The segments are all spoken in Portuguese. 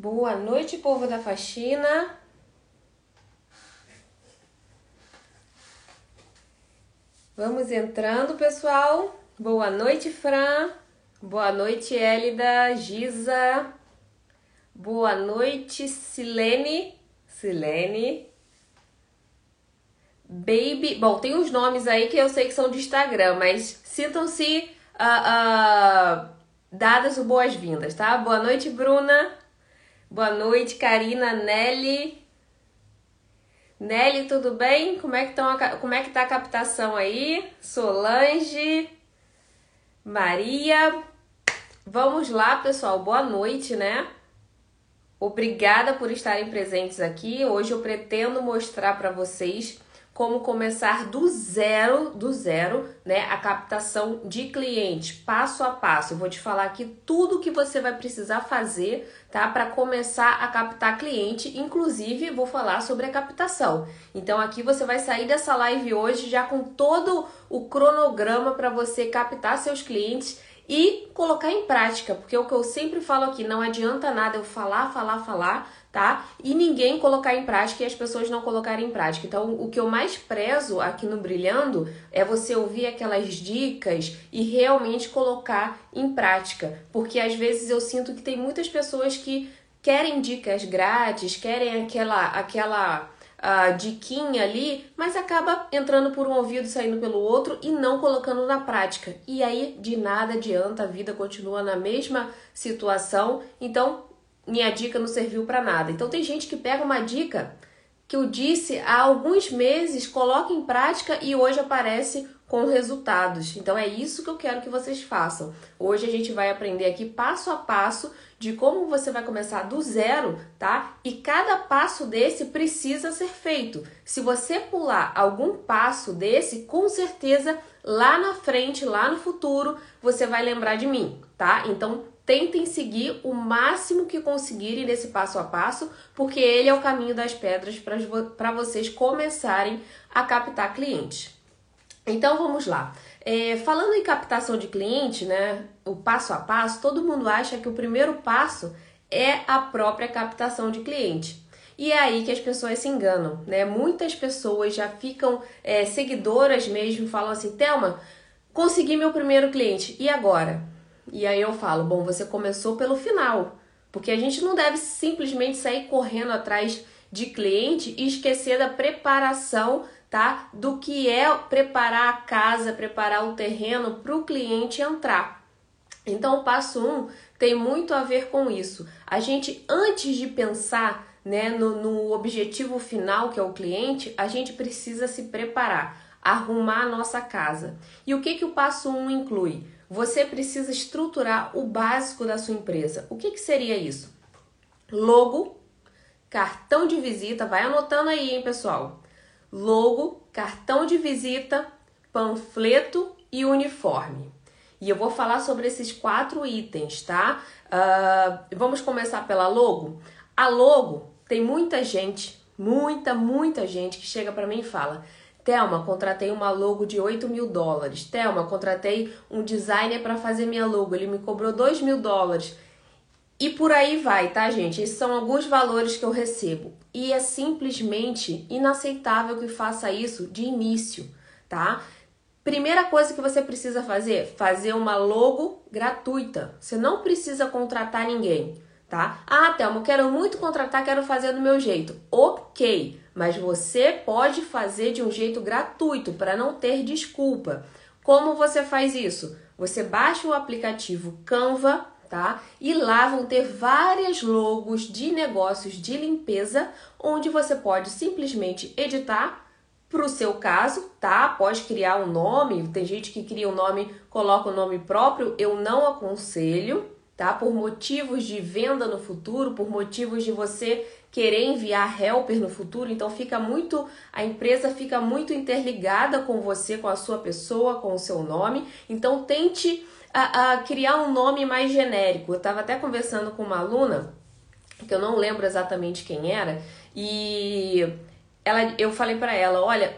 Boa noite, povo da faxina. Vamos entrando, pessoal. Boa noite, Fran. Boa noite, Elida, Giza. Boa noite, Silene. Silene. Baby. Bom, tem uns nomes aí que eu sei que são de Instagram, mas sintam-se uh, uh, dadas boas-vindas, tá? Boa noite, Bruna. Boa noite, Karina, Nelly. Nelly, tudo bem? Como é que, tão a, como é que tá a captação aí? Solange, Maria. Vamos lá, pessoal. Boa noite, né? Obrigada por estarem presentes aqui. Hoje eu pretendo mostrar para vocês como começar do zero, do zero, né, a captação de clientes, passo a passo. Eu vou te falar aqui tudo que você vai precisar fazer, tá, para começar a captar cliente, inclusive vou falar sobre a captação. Então aqui você vai sair dessa live hoje já com todo o cronograma para você captar seus clientes e colocar em prática, porque o que eu sempre falo aqui, não adianta nada eu falar, falar, falar, tá? E ninguém colocar em prática e as pessoas não colocarem em prática. Então, o que eu mais prezo aqui no Brilhando é você ouvir aquelas dicas e realmente colocar em prática, porque às vezes eu sinto que tem muitas pessoas que querem dicas grátis, querem aquela aquela a diquinha ali, mas acaba entrando por um ouvido saindo pelo outro e não colocando na prática. E aí de nada adianta, a vida continua na mesma situação. Então, minha dica não serviu para nada. Então tem gente que pega uma dica que eu disse há alguns meses, coloca em prática e hoje aparece com resultados. Então é isso que eu quero que vocês façam. Hoje a gente vai aprender aqui passo a passo de como você vai começar do zero, tá? E cada passo desse precisa ser feito. Se você pular algum passo desse, com certeza lá na frente, lá no futuro, você vai lembrar de mim, tá? Então tentem seguir o máximo que conseguirem nesse passo a passo, porque ele é o caminho das pedras para vocês começarem a captar clientes. Então vamos lá. É, falando em captação de cliente, né, o passo a passo, todo mundo acha que o primeiro passo é a própria captação de cliente. E é aí que as pessoas se enganam, né? Muitas pessoas já ficam é, seguidoras mesmo, falam assim, Thelma, consegui meu primeiro cliente, e agora? E aí eu falo, bom, você começou pelo final, porque a gente não deve simplesmente sair correndo atrás de cliente e esquecer da preparação, tá? Do que é preparar a casa, preparar o terreno para o cliente entrar. Então, o passo 1 um tem muito a ver com isso. A gente, antes de pensar né, no, no objetivo final, que é o cliente, a gente precisa se preparar, arrumar a nossa casa. E o que, que o passo 1 um inclui? Você precisa estruturar o básico da sua empresa. O que, que seria isso? Logo, cartão de visita, vai anotando aí, hein, pessoal? Logo, cartão de visita, panfleto e uniforme. E eu vou falar sobre esses quatro itens, tá? Uh, vamos começar pela logo. A logo tem muita gente, muita, muita gente que chega para mim e fala: Thelma, contratei uma logo de 8 mil dólares. Thelma, contratei um designer para fazer minha logo. Ele me cobrou 2 mil dólares. E por aí vai, tá, gente? Esses são alguns valores que eu recebo. E é simplesmente inaceitável que faça isso de início, tá? Primeira coisa que você precisa fazer, fazer uma logo gratuita. Você não precisa contratar ninguém, tá? Ah, Thelma, quero muito contratar, quero fazer do meu jeito. Ok, mas você pode fazer de um jeito gratuito para não ter desculpa. Como você faz isso? Você baixa o aplicativo Canva, tá? E lá vão ter várias logos de negócios de limpeza, onde você pode simplesmente editar para o seu caso, tá? Pode criar um nome, tem gente que cria um nome, coloca o um nome próprio, eu não aconselho, tá? Por motivos de venda no futuro, por motivos de você querer enviar helper no futuro, então fica muito a empresa fica muito interligada com você, com a sua pessoa, com o seu nome. Então tente a, a criar um nome mais genérico. Eu estava até conversando com uma aluna que eu não lembro exatamente quem era e ela, eu falei para ela, olha,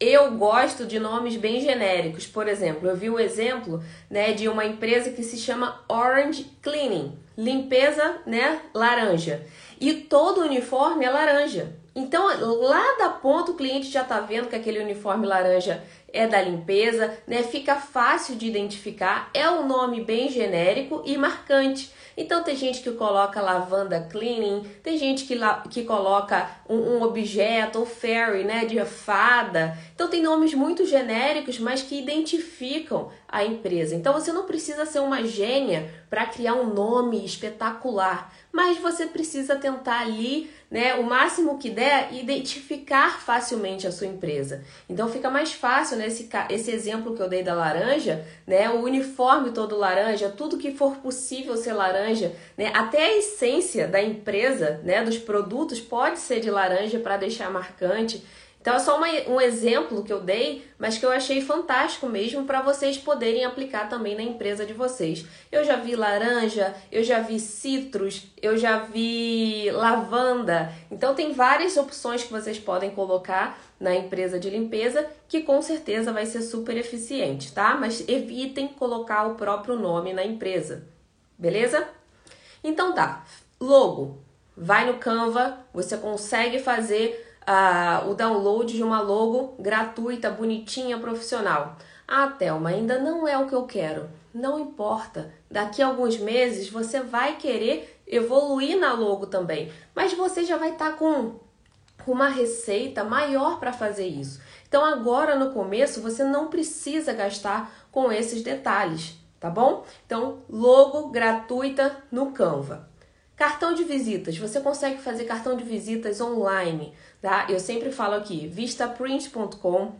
eu gosto de nomes bem genéricos. Por exemplo, eu vi o exemplo né, de uma empresa que se chama Orange Cleaning, limpeza né, laranja. E todo o uniforme é laranja. Então, lá da ponta, o cliente já está vendo que aquele uniforme laranja é da limpeza, né? Fica fácil de identificar, é um nome bem genérico e marcante. Então tem gente que coloca lavanda cleaning, tem gente que, que coloca um, um objeto, ou fairy, né, de fada. Então tem nomes muito genéricos, mas que identificam a empresa. Então você não precisa ser uma gênia para criar um nome espetacular, mas você precisa tentar ali, né, o máximo que der, identificar facilmente a sua empresa. Então fica mais fácil nesse né, esse exemplo que eu dei da laranja, né, o uniforme todo laranja, tudo que for possível ser laranja, né, até a essência da empresa, né, dos produtos pode ser de laranja para deixar marcante. Então é só uma, um exemplo que eu dei, mas que eu achei fantástico mesmo para vocês poderem aplicar também na empresa de vocês. Eu já vi laranja, eu já vi citros, eu já vi lavanda. Então tem várias opções que vocês podem colocar na empresa de limpeza que com certeza vai ser super eficiente, tá? Mas evitem colocar o próprio nome na empresa. Beleza? Então tá. Logo, vai no Canva, você consegue fazer o download de uma logo gratuita, bonitinha, profissional. Ah, Thelma, ainda não é o que eu quero. Não importa. Daqui a alguns meses você vai querer evoluir na logo também. Mas você já vai estar tá com uma receita maior para fazer isso. Então agora no começo você não precisa gastar com esses detalhes, tá bom? Então, logo gratuita no Canva. Cartão de visitas, você consegue fazer cartão de visitas online, tá? Eu sempre falo aqui, vistaprint.com,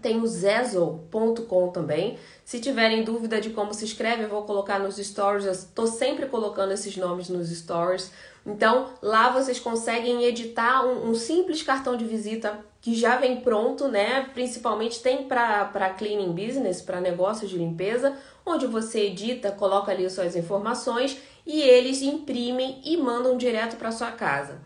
tem o zezo.com também. Se tiverem dúvida de como se escreve, eu vou colocar nos stories. Eu estou sempre colocando esses nomes nos stories. Então, lá vocês conseguem editar um, um simples cartão de visita que já vem pronto, né? Principalmente tem para cleaning business, para negócios de limpeza, onde você edita, coloca ali suas informações e eles imprimem e mandam direto para sua casa.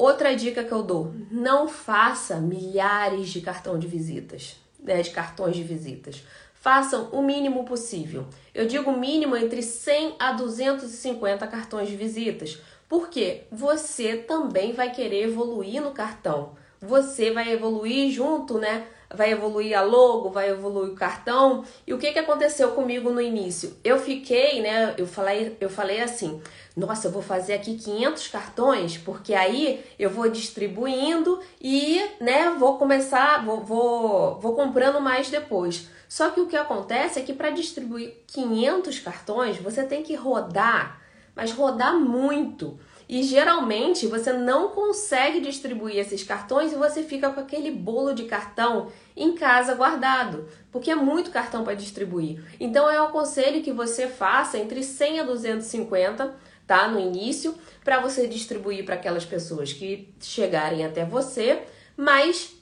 Outra dica que eu dou: não faça milhares de cartão de visitas, né, de cartões de visitas. Façam o mínimo possível. Eu digo mínimo entre 100 a 250 cartões de visitas, porque você também vai querer evoluir no cartão. Você vai evoluir junto, né? Vai evoluir a logo, vai evoluir o cartão. E o que, que aconteceu comigo no início? Eu fiquei, né? Eu falei, eu falei assim: nossa, eu vou fazer aqui 500 cartões, porque aí eu vou distribuindo e, né, vou começar, vou, vou, vou comprando mais depois. Só que o que acontece é que para distribuir 500 cartões, você tem que rodar, mas rodar muito. E geralmente você não consegue distribuir esses cartões e você fica com aquele bolo de cartão em casa guardado, porque é muito cartão para distribuir. Então eu aconselho que você faça entre 100 a 250, tá, no início, para você distribuir para aquelas pessoas que chegarem até você, mas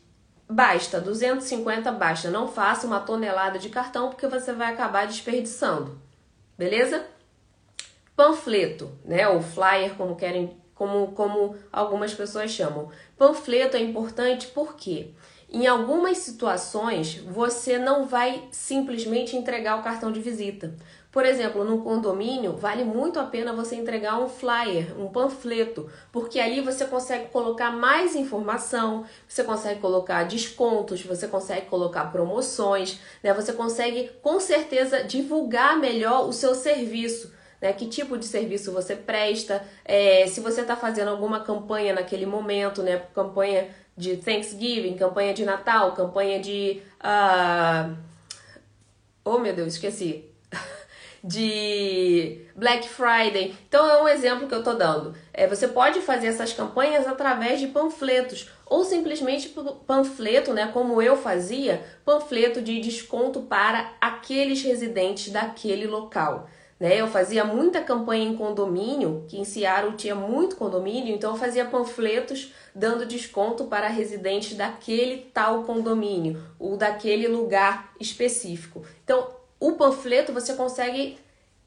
basta 250 basta, não faça uma tonelada de cartão porque você vai acabar desperdiçando. Beleza? Panfleto, né, ou flyer, como querem, como, como algumas pessoas chamam. Panfleto é importante porque em algumas situações você não vai simplesmente entregar o cartão de visita. Por exemplo, no condomínio, vale muito a pena você entregar um flyer, um panfleto, porque ali você consegue colocar mais informação, você consegue colocar descontos, você consegue colocar promoções, né? Você consegue com certeza divulgar melhor o seu serviço né? Que tipo de serviço você presta, é, se você está fazendo alguma campanha naquele momento, né? Campanha de Thanksgiving, campanha de Natal, campanha de. Uh... Oh meu Deus, esqueci. de Black Friday. Então é um exemplo que eu tô dando. É, você pode fazer essas campanhas através de panfletos ou simplesmente panfleto, né, como eu fazia, panfleto de desconto para aqueles residentes daquele local. Né? Eu fazia muita campanha em condomínio, que em Seattle tinha muito condomínio, então eu fazia panfletos dando desconto para residentes daquele tal condomínio ou daquele lugar específico. Então, o panfleto você consegue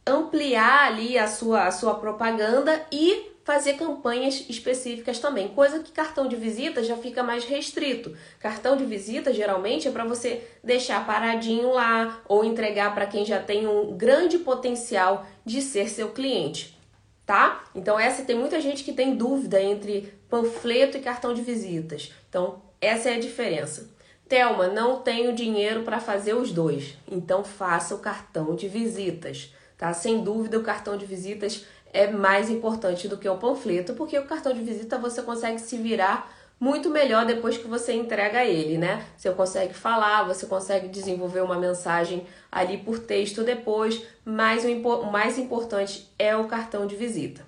ampliar ali a sua, a sua propaganda e fazer campanhas específicas também, coisa que cartão de visita já fica mais restrito. Cartão de visita geralmente é para você deixar paradinho lá ou entregar para quem já tem um grande potencial de ser seu cliente, tá? Então essa tem muita gente que tem dúvida entre panfleto e cartão de visitas. Então essa é a diferença. Telma, não tenho dinheiro para fazer os dois, então faça o cartão de visitas, tá? Sem dúvida o cartão de visitas é mais importante do que o panfleto, porque o cartão de visita você consegue se virar muito melhor depois que você entrega ele, né? Você consegue falar, você consegue desenvolver uma mensagem ali por texto depois, mas o mais importante é o cartão de visita.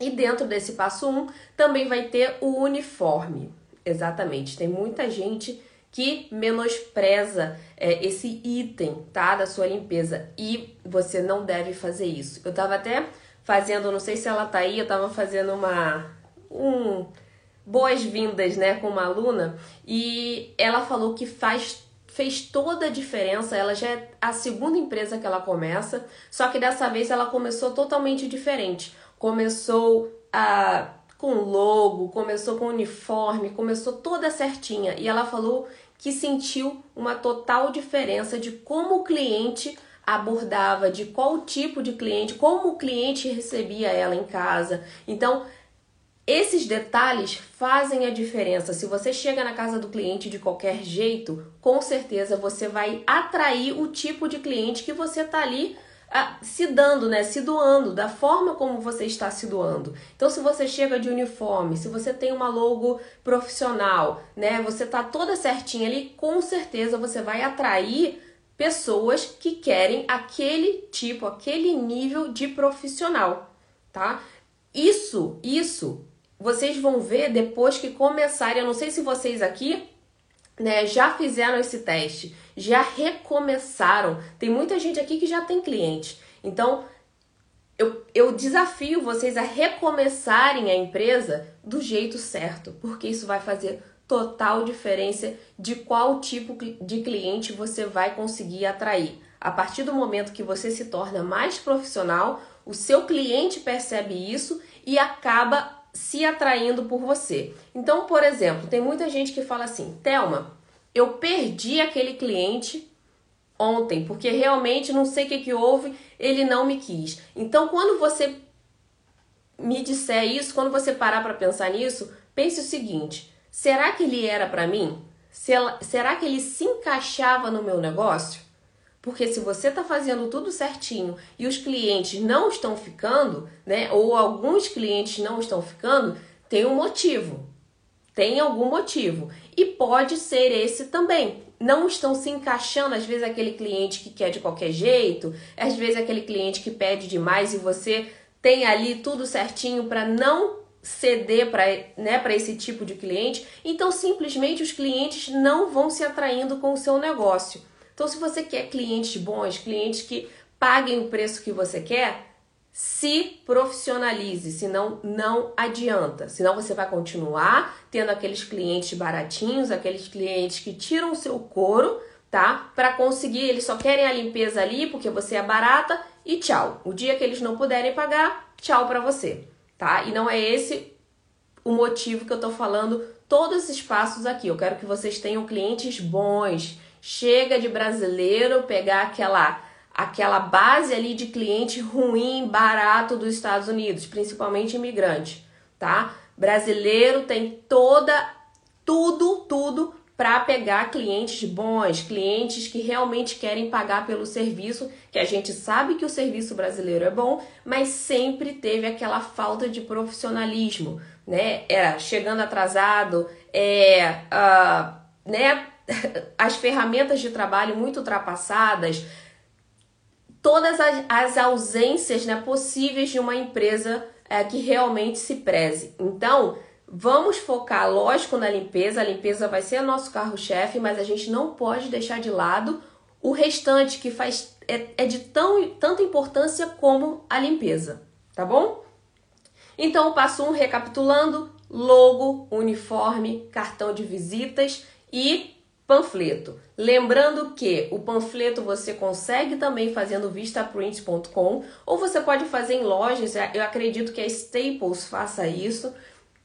E dentro desse passo 1 um, também vai ter o uniforme. Exatamente, tem muita gente que menospreza é, esse item, tá? Da sua limpeza. E você não deve fazer isso. Eu tava até fazendo, não sei se ela tá aí, eu tava fazendo uma um boas-vindas, né, com uma aluna e ela falou que faz fez toda a diferença. Ela já é a segunda empresa que ela começa, só que dessa vez ela começou totalmente diferente. Começou a com logo, começou com uniforme, começou toda certinha e ela falou que sentiu uma total diferença de como o cliente abordava, de qual tipo de cliente, como o cliente recebia ela em casa. Então, esses detalhes fazem a diferença. Se você chega na casa do cliente de qualquer jeito, com certeza você vai atrair o tipo de cliente que você está ali ah, se dando, né? Se doando, da forma como você está se doando. Então, se você chega de uniforme, se você tem uma logo profissional, né? Você tá toda certinha ali, com certeza você vai atrair pessoas que querem aquele tipo, aquele nível de profissional, tá? Isso, isso, vocês vão ver depois que começarem. Eu não sei se vocês aqui, né, já fizeram esse teste, já recomeçaram. Tem muita gente aqui que já tem cliente. Então, eu, eu desafio vocês a recomeçarem a empresa do jeito certo, porque isso vai fazer total diferença de qual tipo de cliente você vai conseguir atrair. A partir do momento que você se torna mais profissional, o seu cliente percebe isso e acaba se atraindo por você. Então, por exemplo, tem muita gente que fala assim: Telma, eu perdi aquele cliente ontem, porque realmente não sei o que, que houve, ele não me quis. Então, quando você me disser isso, quando você parar para pensar nisso, pense o seguinte: Será que ele era para mim? Será que ele se encaixava no meu negócio? Porque se você está fazendo tudo certinho e os clientes não estão ficando, né? Ou alguns clientes não estão ficando, tem um motivo. Tem algum motivo. E pode ser esse também. Não estão se encaixando, às vezes, aquele cliente que quer de qualquer jeito, às vezes, aquele cliente que pede demais e você tem ali tudo certinho para não ceder para né, esse tipo de cliente, então simplesmente os clientes não vão se atraindo com o seu negócio. Então, se você quer clientes bons, clientes que paguem o preço que você quer, se profissionalize, senão não adianta. Senão você vai continuar tendo aqueles clientes baratinhos, aqueles clientes que tiram o seu couro, tá? Para conseguir, eles só querem a limpeza ali porque você é barata e tchau. O dia que eles não puderem pagar, tchau para você tá? E não é esse o motivo que eu tô falando todos esses passos aqui. Eu quero que vocês tenham clientes bons. Chega de brasileiro pegar aquela aquela base ali de cliente ruim, barato dos Estados Unidos, principalmente imigrante, tá? Brasileiro tem toda tudo, tudo para pegar clientes bons, clientes que realmente querem pagar pelo serviço, que a gente sabe que o serviço brasileiro é bom, mas sempre teve aquela falta de profissionalismo, né? Era chegando atrasado, é, uh, né? As ferramentas de trabalho muito ultrapassadas, todas as, as ausências né, possíveis de uma empresa é, que realmente se preze. Então, Vamos focar, lógico, na limpeza. A limpeza vai ser nosso carro-chefe, mas a gente não pode deixar de lado o restante que faz é, é de tão, tanta importância como a limpeza, tá bom? Então, passo 1, um, recapitulando: logo, uniforme, cartão de visitas e panfleto. Lembrando que o panfleto você consegue também fazendo vistaprint.com ou você pode fazer em lojas. Eu acredito que a Staples faça isso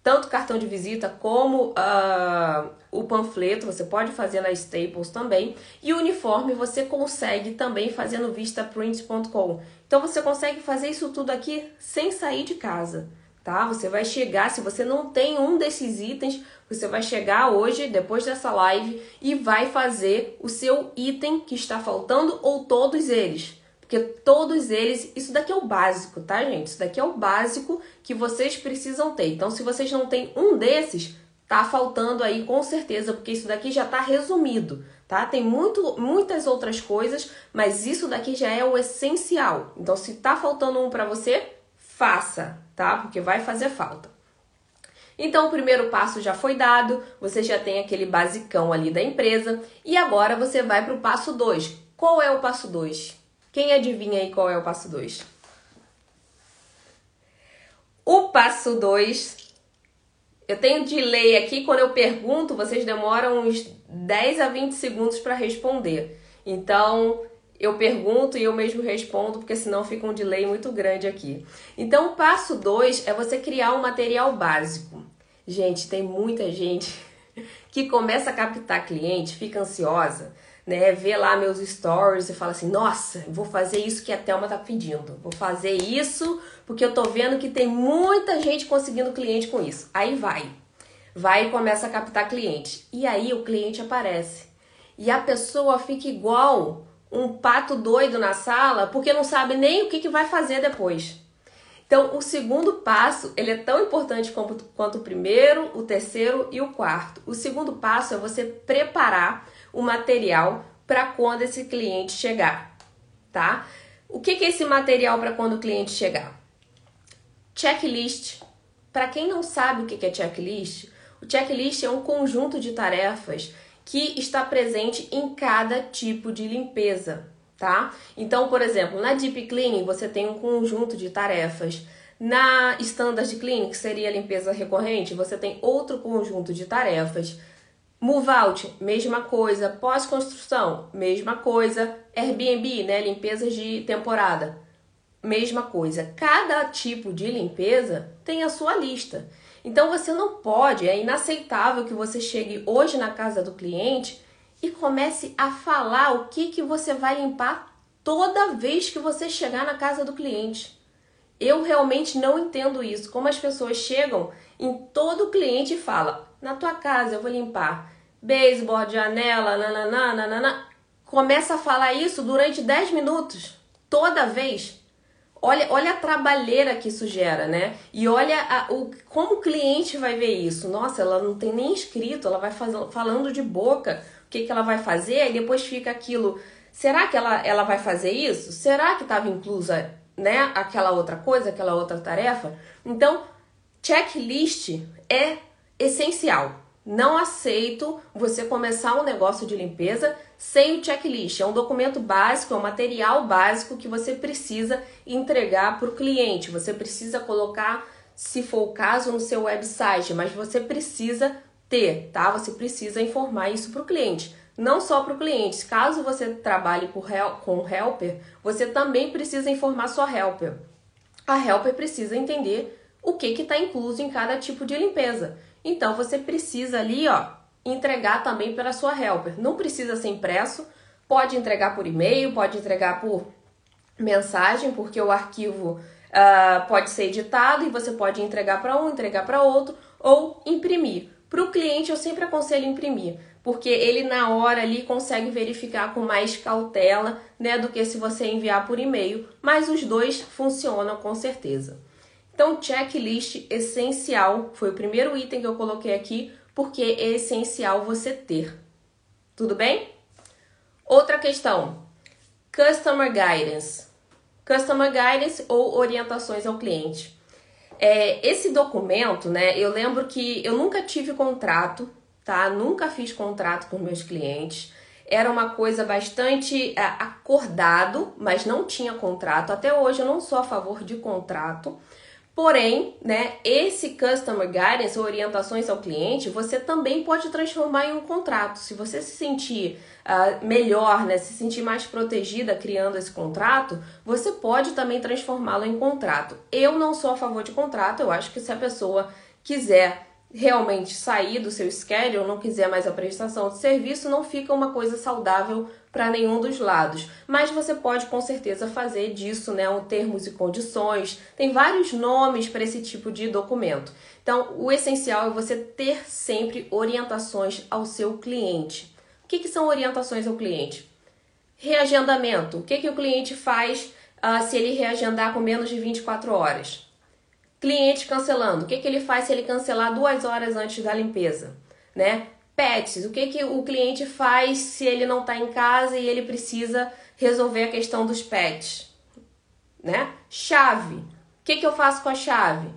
tanto cartão de visita como uh, o panfleto, você pode fazer na Staples também. E o uniforme você consegue também fazer no vistaprint.com. Então você consegue fazer isso tudo aqui sem sair de casa, tá? Você vai chegar, se você não tem um desses itens, você vai chegar hoje, depois dessa live, e vai fazer o seu item que está faltando ou todos eles. Porque todos eles, isso daqui é o básico, tá, gente? Isso daqui é o básico que vocês precisam ter. Então, se vocês não têm um desses, tá faltando aí com certeza, porque isso daqui já tá resumido, tá? Tem muito, muitas outras coisas, mas isso daqui já é o essencial. Então, se tá faltando um para você, faça, tá? Porque vai fazer falta. Então, o primeiro passo já foi dado, você já tem aquele basicão ali da empresa, e agora você vai para o passo 2. Qual é o passo 2? Quem adivinha aí qual é o passo 2? O passo 2, eu tenho delay aqui, quando eu pergunto, vocês demoram uns 10 a 20 segundos para responder. Então, eu pergunto e eu mesmo respondo, porque senão fica um delay muito grande aqui. Então, o passo 2 é você criar um material básico. Gente, tem muita gente que começa a captar cliente, fica ansiosa né, vê lá meus stories e fala assim: "Nossa, vou fazer isso que a Thelma tá pedindo. Vou fazer isso porque eu tô vendo que tem muita gente conseguindo cliente com isso". Aí vai. Vai e começa a captar cliente. E aí o cliente aparece. E a pessoa fica igual um pato doido na sala, porque não sabe nem o que, que vai fazer depois. Então, o segundo passo, ele é tão importante quanto, quanto o primeiro, o terceiro e o quarto. O segundo passo é você preparar o material para quando esse cliente chegar, tá? O que, que é esse material para quando o cliente chegar? Checklist. Para quem não sabe o que, que é checklist, o checklist é um conjunto de tarefas que está presente em cada tipo de limpeza, tá? Então, por exemplo, na Deep Cleaning você tem um conjunto de tarefas. Na Standard Cleaning, que seria a limpeza recorrente, você tem outro conjunto de tarefas. Move out, mesma coisa. Pós-construção, mesma coisa. Airbnb, né? Limpezas de temporada, mesma coisa. Cada tipo de limpeza tem a sua lista. Então você não pode, é inaceitável que você chegue hoje na casa do cliente e comece a falar o que, que você vai limpar toda vez que você chegar na casa do cliente. Eu realmente não entendo isso. Como as pessoas chegam em todo cliente e falam: na tua casa eu vou limpar baseboard, janela, nananá, nananá. Começa a falar isso durante 10 minutos, toda vez. Olha, olha a trabalheira que isso gera, né? E olha a, o, como o cliente vai ver isso. Nossa, ela não tem nem escrito, ela vai faz, falando de boca o que, que ela vai fazer, e depois fica aquilo. Será que ela, ela vai fazer isso? Será que estava inclusa né, aquela outra coisa, aquela outra tarefa? Então, checklist é essencial. Não aceito você começar um negócio de limpeza sem o checklist. É um documento básico, é um material básico que você precisa entregar para o cliente. Você precisa colocar, se for o caso, no seu website, mas você precisa ter, tá? Você precisa informar isso para o cliente. Não só para o cliente. Caso você trabalhe com helper, você também precisa informar sua helper. A helper precisa entender o que está incluso em cada tipo de limpeza. Então você precisa ali, ó, entregar também para sua helper. Não precisa ser impresso, pode entregar por e-mail, pode entregar por mensagem, porque o arquivo uh, pode ser editado e você pode entregar para um, entregar para outro ou imprimir. Para o cliente, eu sempre aconselho imprimir, porque ele na hora ali consegue verificar com mais cautela, né, do que se você enviar por e-mail, mas os dois funcionam com certeza. Então, checklist essencial foi o primeiro item que eu coloquei aqui, porque é essencial você ter. Tudo bem? Outra questão: Customer Guidance. Customer Guidance ou orientações ao cliente. É, esse documento, né? Eu lembro que eu nunca tive contrato, tá? Nunca fiz contrato com meus clientes. Era uma coisa bastante é, acordado, mas não tinha contrato. Até hoje eu não sou a favor de contrato Porém, né, esse customer guidance, orientações ao cliente, você também pode transformar em um contrato. Se você se sentir uh, melhor, né, se sentir mais protegida criando esse contrato, você pode também transformá-lo em contrato. Eu não sou a favor de contrato, eu acho que se a pessoa quiser realmente sair do seu schedule, não quiser mais a prestação de serviço, não fica uma coisa saudável para nenhum dos lados. Mas você pode com certeza fazer disso, né, um termos e condições. Tem vários nomes para esse tipo de documento. Então, o essencial é você ter sempre orientações ao seu cliente. O que, que são orientações ao cliente? Reagendamento. O que, que o cliente faz uh, se ele reagendar com menos de 24 horas? Cliente cancelando. O que, que ele faz se ele cancelar duas horas antes da limpeza? Né? Pets. O que, que o cliente faz se ele não está em casa e ele precisa resolver a questão dos pets? Né? Chave. O que, que eu faço com a chave?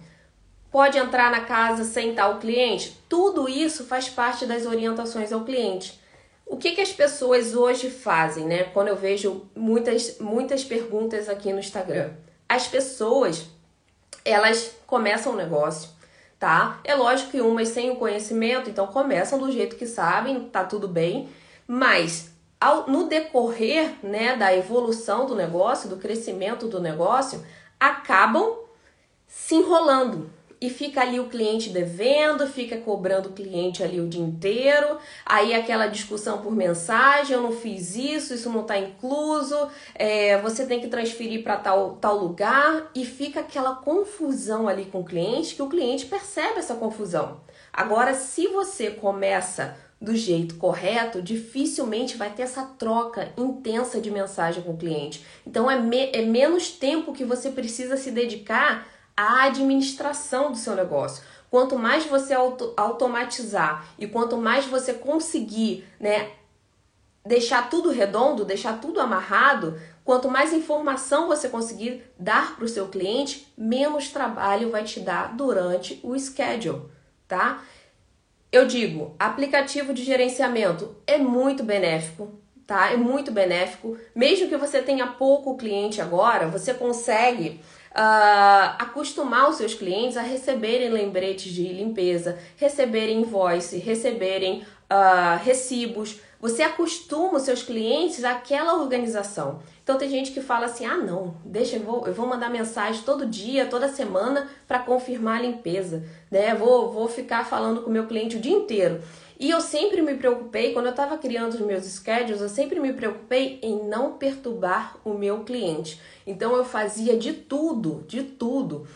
Pode entrar na casa sem tal cliente? Tudo isso faz parte das orientações ao cliente. O que, que as pessoas hoje fazem, né? Quando eu vejo muitas, muitas perguntas aqui no Instagram. As pessoas elas começam o negócio, tá? É lógico que umas sem o conhecimento, então começam do jeito que sabem, tá tudo bem, mas ao, no decorrer né, da evolução do negócio, do crescimento do negócio, acabam se enrolando, e fica ali o cliente devendo, fica cobrando o cliente ali o dia inteiro, aí aquela discussão por mensagem, eu não fiz isso, isso não está incluso, é, você tem que transferir para tal, tal lugar e fica aquela confusão ali com o cliente que o cliente percebe essa confusão. Agora, se você começa do jeito correto, dificilmente vai ter essa troca intensa de mensagem com o cliente. Então é, me é menos tempo que você precisa se dedicar a administração do seu negócio. Quanto mais você auto automatizar e quanto mais você conseguir, né, deixar tudo redondo, deixar tudo amarrado, quanto mais informação você conseguir dar para o seu cliente, menos trabalho vai te dar durante o schedule, tá? Eu digo, aplicativo de gerenciamento é muito benéfico, tá? É muito benéfico. Mesmo que você tenha pouco cliente agora, você consegue uh, acostumar os seus clientes a receberem lembretes de limpeza, receberem invoice, receberem uh, recibos. Você acostuma os seus clientes àquela organização. Então tem gente que fala assim: ah, não, deixa, eu vou, eu vou mandar mensagem todo dia, toda semana para confirmar a limpeza, né? Vou, vou ficar falando com o meu cliente o dia inteiro. E eu sempre me preocupei, quando eu estava criando os meus schedules, eu sempre me preocupei em não perturbar o meu cliente. Então eu fazia de tudo, de tudo,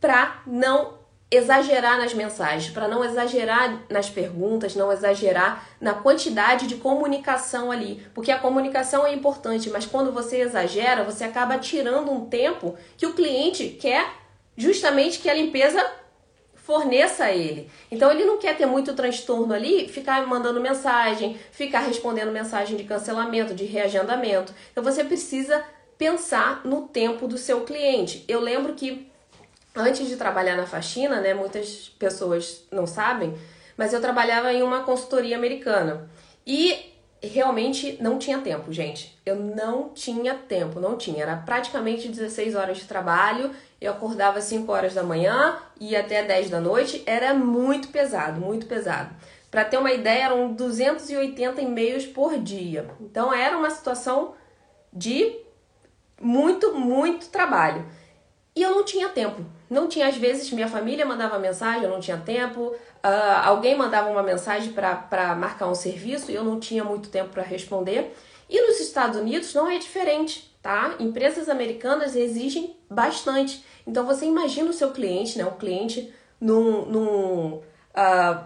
para não exagerar nas mensagens, para não exagerar nas perguntas, não exagerar na quantidade de comunicação ali, porque a comunicação é importante, mas quando você exagera, você acaba tirando um tempo que o cliente quer justamente que a limpeza forneça a ele. Então ele não quer ter muito transtorno ali, ficar mandando mensagem, ficar respondendo mensagem de cancelamento, de reagendamento. Então você precisa pensar no tempo do seu cliente. Eu lembro que antes de trabalhar na faxina, né, muitas pessoas não sabem, mas eu trabalhava em uma consultoria americana. E realmente não tinha tempo, gente. Eu não tinha tempo, não tinha. Era praticamente 16 horas de trabalho. Eu acordava 5 horas da manhã e até 10 da noite. Era muito pesado, muito pesado. Para ter uma ideia, eram 280 e-mails por dia. Então era uma situação de muito, muito trabalho. E eu não tinha tempo. Não tinha, às vezes, minha família mandava mensagem, eu não tinha tempo. Uh, alguém mandava uma mensagem para marcar um serviço e eu não tinha muito tempo para responder. E nos Estados Unidos não é diferente, tá? Empresas americanas exigem bastante. Então você imagina o seu cliente, né? Um cliente num, num, uh,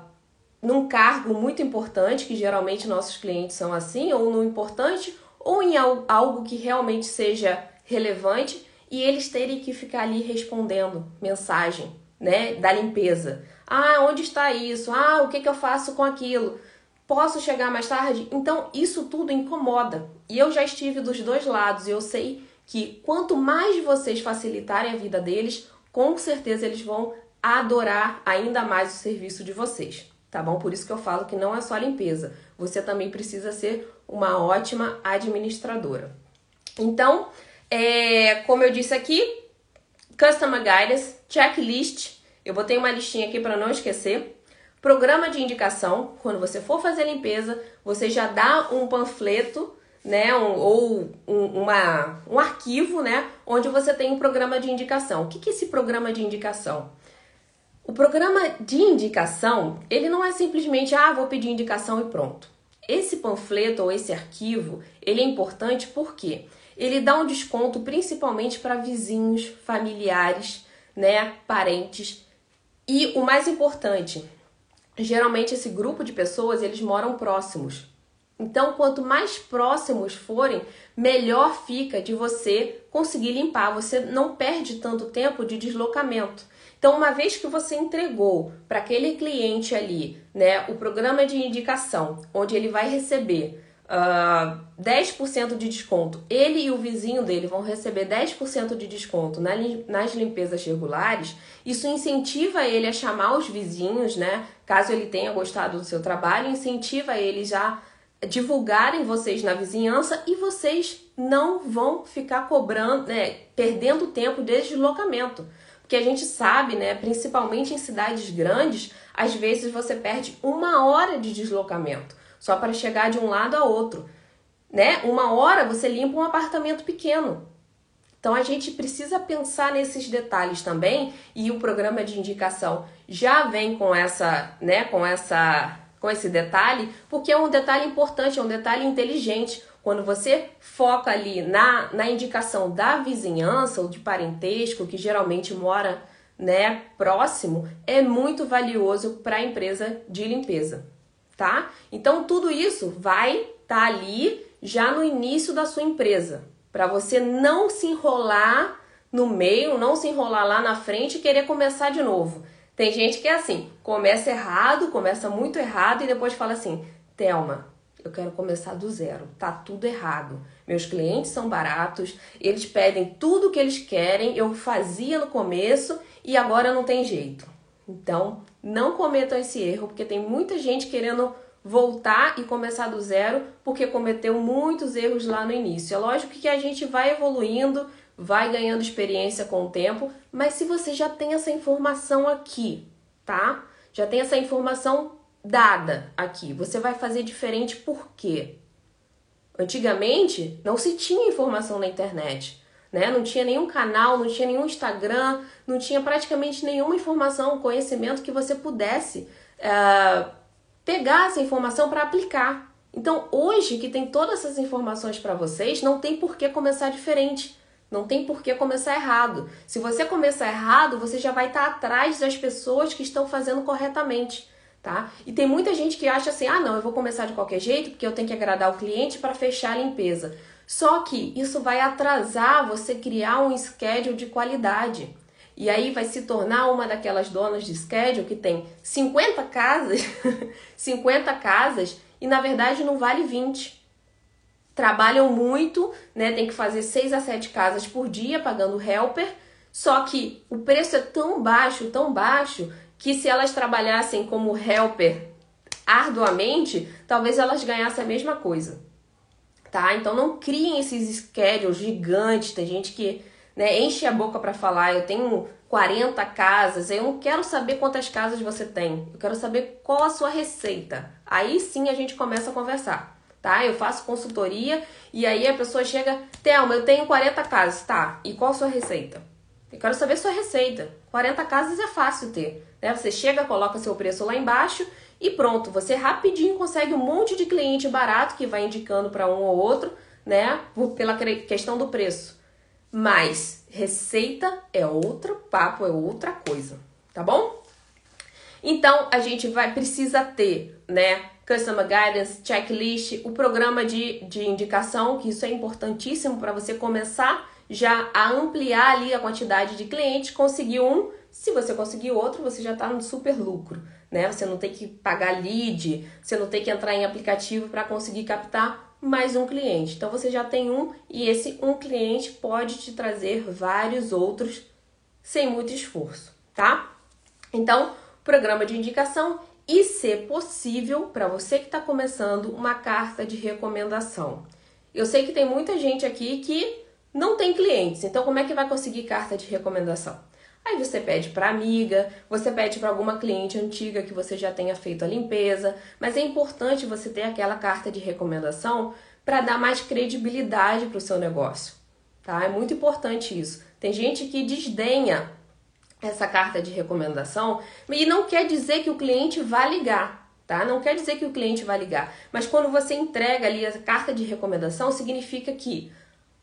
num cargo muito importante, que geralmente nossos clientes são assim, ou no importante, ou em algo que realmente seja relevante e eles terem que ficar ali respondendo mensagem, né, da limpeza. Ah, onde está isso? Ah, o que, que eu faço com aquilo? Posso chegar mais tarde? Então, isso tudo incomoda. E eu já estive dos dois lados e eu sei que quanto mais vocês facilitarem a vida deles, com certeza eles vão adorar ainda mais o serviço de vocês, tá bom? Por isso que eu falo que não é só limpeza, você também precisa ser uma ótima administradora. Então, é, como eu disse aqui, Customer Guidance, Checklist, eu botei uma listinha aqui para não esquecer. Programa de indicação, quando você for fazer limpeza, você já dá um panfleto, né, um, ou um, uma, um arquivo, né, onde você tem um programa de indicação. O que, que é esse programa de indicação? O programa de indicação, ele não é simplesmente, ah, vou pedir indicação e pronto. Esse panfleto ou esse arquivo, ele é importante porque ele dá um desconto principalmente para vizinhos, familiares, né, parentes. E o mais importante, geralmente esse grupo de pessoas, eles moram próximos. Então, quanto mais próximos forem, melhor fica de você conseguir limpar. Você não perde tanto tempo de deslocamento. Então, uma vez que você entregou para aquele cliente ali, né, o programa de indicação, onde ele vai receber uh, ah, 10% de desconto, ele e o vizinho dele vão receber 10% de desconto nas limpezas regulares, isso incentiva ele a chamar os vizinhos, né? Caso ele tenha gostado do seu trabalho, incentiva ele já divulgarem vocês na vizinhança e vocês não vão ficar cobrando, né, perdendo tempo de deslocamento. Porque a gente sabe, né, principalmente em cidades grandes, às vezes você perde uma hora de deslocamento só para chegar de um lado a outro, né? Uma hora você limpa um apartamento pequeno. Então a gente precisa pensar nesses detalhes também e o programa de indicação já vem com essa, né, com essa com esse detalhe, porque é um detalhe importante, é um detalhe inteligente. Quando você foca ali na, na indicação da vizinhança ou de parentesco, que geralmente mora né, próximo, é muito valioso para a empresa de limpeza, tá? Então tudo isso vai estar tá ali já no início da sua empresa, para você não se enrolar no meio, não se enrolar lá na frente e querer começar de novo. Tem gente que é assim, começa errado, começa muito errado e depois fala assim: "Telma, eu quero começar do zero. Tá tudo errado. Meus clientes são baratos, eles pedem tudo que eles querem, eu fazia no começo e agora não tem jeito. Então, não cometam esse erro, porque tem muita gente querendo voltar e começar do zero porque cometeu muitos erros lá no início. É lógico que a gente vai evoluindo, vai ganhando experiência com o tempo, mas se você já tem essa informação aqui, tá? Já tem essa informação dada aqui. Você vai fazer diferente por quê? Antigamente não se tinha informação na internet, né? Não tinha nenhum canal, não tinha nenhum Instagram, não tinha praticamente nenhuma informação, conhecimento que você pudesse uh, pegar essa informação para aplicar. Então, hoje que tem todas essas informações para vocês, não tem por que começar diferente. Não tem por que começar errado. Se você começar errado, você já vai estar tá atrás das pessoas que estão fazendo corretamente tá? E tem muita gente que acha assim: "Ah, não, eu vou começar de qualquer jeito porque eu tenho que agradar o cliente para fechar a limpeza". Só que isso vai atrasar você criar um schedule de qualidade. E aí vai se tornar uma daquelas donas de schedule que tem 50 casas, 50 casas e na verdade não vale 20. Trabalham muito, né? Tem que fazer 6 a 7 casas por dia pagando helper, só que o preço é tão baixo, tão baixo, que se elas trabalhassem como helper arduamente, talvez elas ganhassem a mesma coisa. Tá? Então não criem esses schedules gigantes, tem gente que né, enche a boca para falar, eu tenho 40 casas, eu não quero saber quantas casas você tem, eu quero saber qual a sua receita. Aí sim a gente começa a conversar, tá? Eu faço consultoria e aí a pessoa chega, Thelma, eu tenho 40 casas, tá? E qual a sua receita? Eu quero saber sua receita. 40 casas é fácil ter. Né? Você chega, coloca seu preço lá embaixo e pronto, você rapidinho consegue um monte de cliente barato que vai indicando para um ou outro, né? Pela questão do preço. Mas receita é outro papo, é outra coisa, tá bom? Então a gente vai precisa ter, né? Customer Guidance, Checklist, o programa de, de indicação, que isso é importantíssimo para você começar já a ampliar ali a quantidade de clientes, conseguir um se você conseguir outro, você já está no super lucro, né? Você não tem que pagar lead, você não tem que entrar em aplicativo para conseguir captar mais um cliente. Então você já tem um e esse um cliente pode te trazer vários outros sem muito esforço, tá? Então, programa de indicação e, se possível, para você que está começando, uma carta de recomendação. Eu sei que tem muita gente aqui que não tem clientes. Então, como é que vai conseguir carta de recomendação? Aí você pede para amiga, você pede para alguma cliente antiga que você já tenha feito a limpeza, mas é importante você ter aquela carta de recomendação para dar mais credibilidade para o seu negócio, tá? É muito importante isso. Tem gente que desdenha essa carta de recomendação e não quer dizer que o cliente vai ligar, tá? Não quer dizer que o cliente vai ligar, mas quando você entrega ali a carta de recomendação, significa que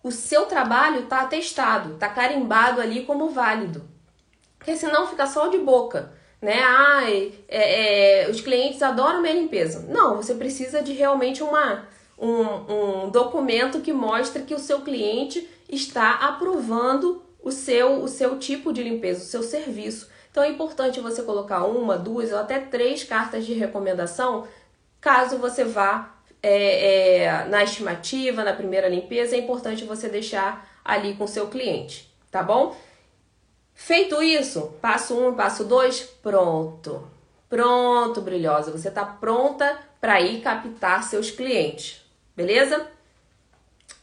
o seu trabalho está atestado, está carimbado ali como válido. Porque senão fica só de boca, né? Ai, é, é, os clientes adoram minha limpeza. Não, você precisa de realmente uma, um, um documento que mostre que o seu cliente está aprovando o seu, o seu tipo de limpeza, o seu serviço. Então é importante você colocar uma, duas ou até três cartas de recomendação caso você vá é, é, na estimativa, na primeira limpeza, é importante você deixar ali com o seu cliente, tá bom? Feito isso, passo um, passo dois, pronto. Pronto, brilhosa. Você está pronta para ir captar seus clientes, beleza?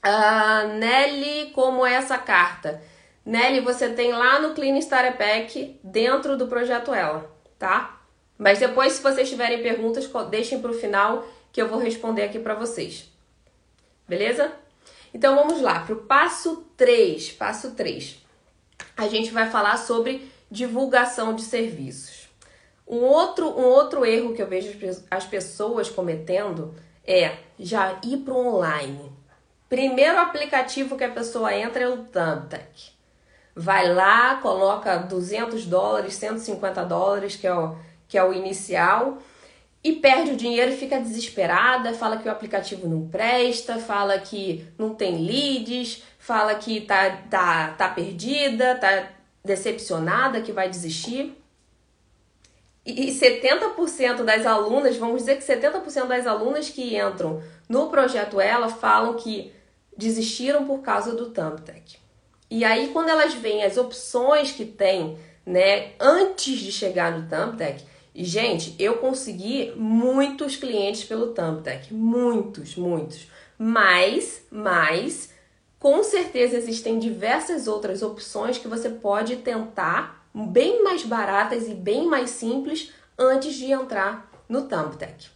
Ah, Nelly, como é essa carta? Nelly, você tem lá no Clean Starter Pack dentro do projeto Ela, tá? Mas depois, se vocês tiverem perguntas, deixem para o final que eu vou responder aqui para vocês. Beleza? Então vamos lá para o passo 3. Passo 3 a gente vai falar sobre divulgação de serviços. Um outro, um outro erro que eu vejo as pessoas cometendo é já ir para o online. Primeiro aplicativo que a pessoa entra é o Thumbtack. Vai lá, coloca 200 dólares, 150 dólares, que é o, que é o inicial, e perde o dinheiro e fica desesperada, fala que o aplicativo não presta, fala que não tem leads, fala que tá, tá, tá perdida, tá decepcionada, que vai desistir. E 70% das alunas, vamos dizer que 70% das alunas que entram no projeto Ela falam que desistiram por causa do Thumbtack. E aí, quando elas veem as opções que tem, né, antes de chegar no Thumbtack, e, gente, eu consegui muitos clientes pelo Thumbtack. Muitos, muitos. Mas, mas, com certeza existem diversas outras opções que você pode tentar, bem mais baratas e bem mais simples, antes de entrar no Thumbtack.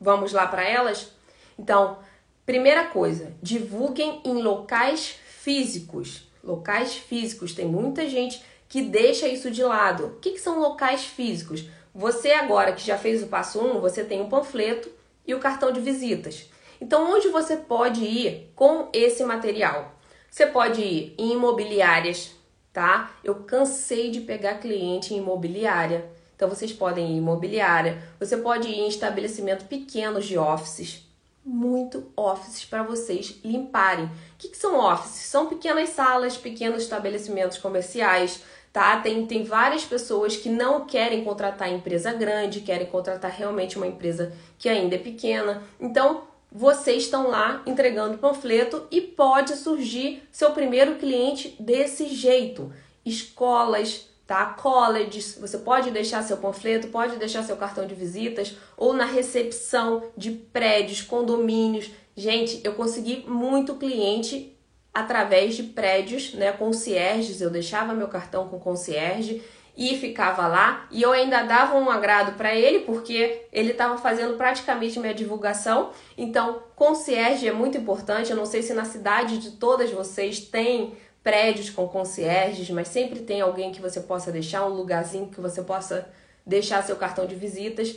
Vamos lá para elas? Então, primeira coisa, divulguem em locais físicos. Locais físicos, tem muita gente que deixa isso de lado. O que, que são locais físicos? Você agora que já fez o passo 1, um, você tem um panfleto e o cartão de visitas. Então, onde você pode ir com esse material? Você pode ir em imobiliárias, tá? Eu cansei de pegar cliente em imobiliária. Então, vocês podem ir em imobiliária. Você pode ir em estabelecimento pequenos de offices. Muito offices para vocês limparem. O que, que são offices? São pequenas salas, pequenos estabelecimentos comerciais tá? Tem, tem várias pessoas que não querem contratar empresa grande, querem contratar realmente uma empresa que ainda é pequena. Então, vocês estão lá entregando panfleto e pode surgir seu primeiro cliente desse jeito. Escolas, tá? Colleges, você pode deixar seu panfleto, pode deixar seu cartão de visitas ou na recepção de prédios, condomínios. Gente, eu consegui muito cliente através de prédios, né, concierges, eu deixava meu cartão com concierge e ficava lá e eu ainda dava um agrado para ele porque ele estava fazendo praticamente minha divulgação. Então, concierge é muito importante. Eu não sei se na cidade de todas vocês tem prédios com concierges, mas sempre tem alguém que você possa deixar um lugarzinho que você possa deixar seu cartão de visitas.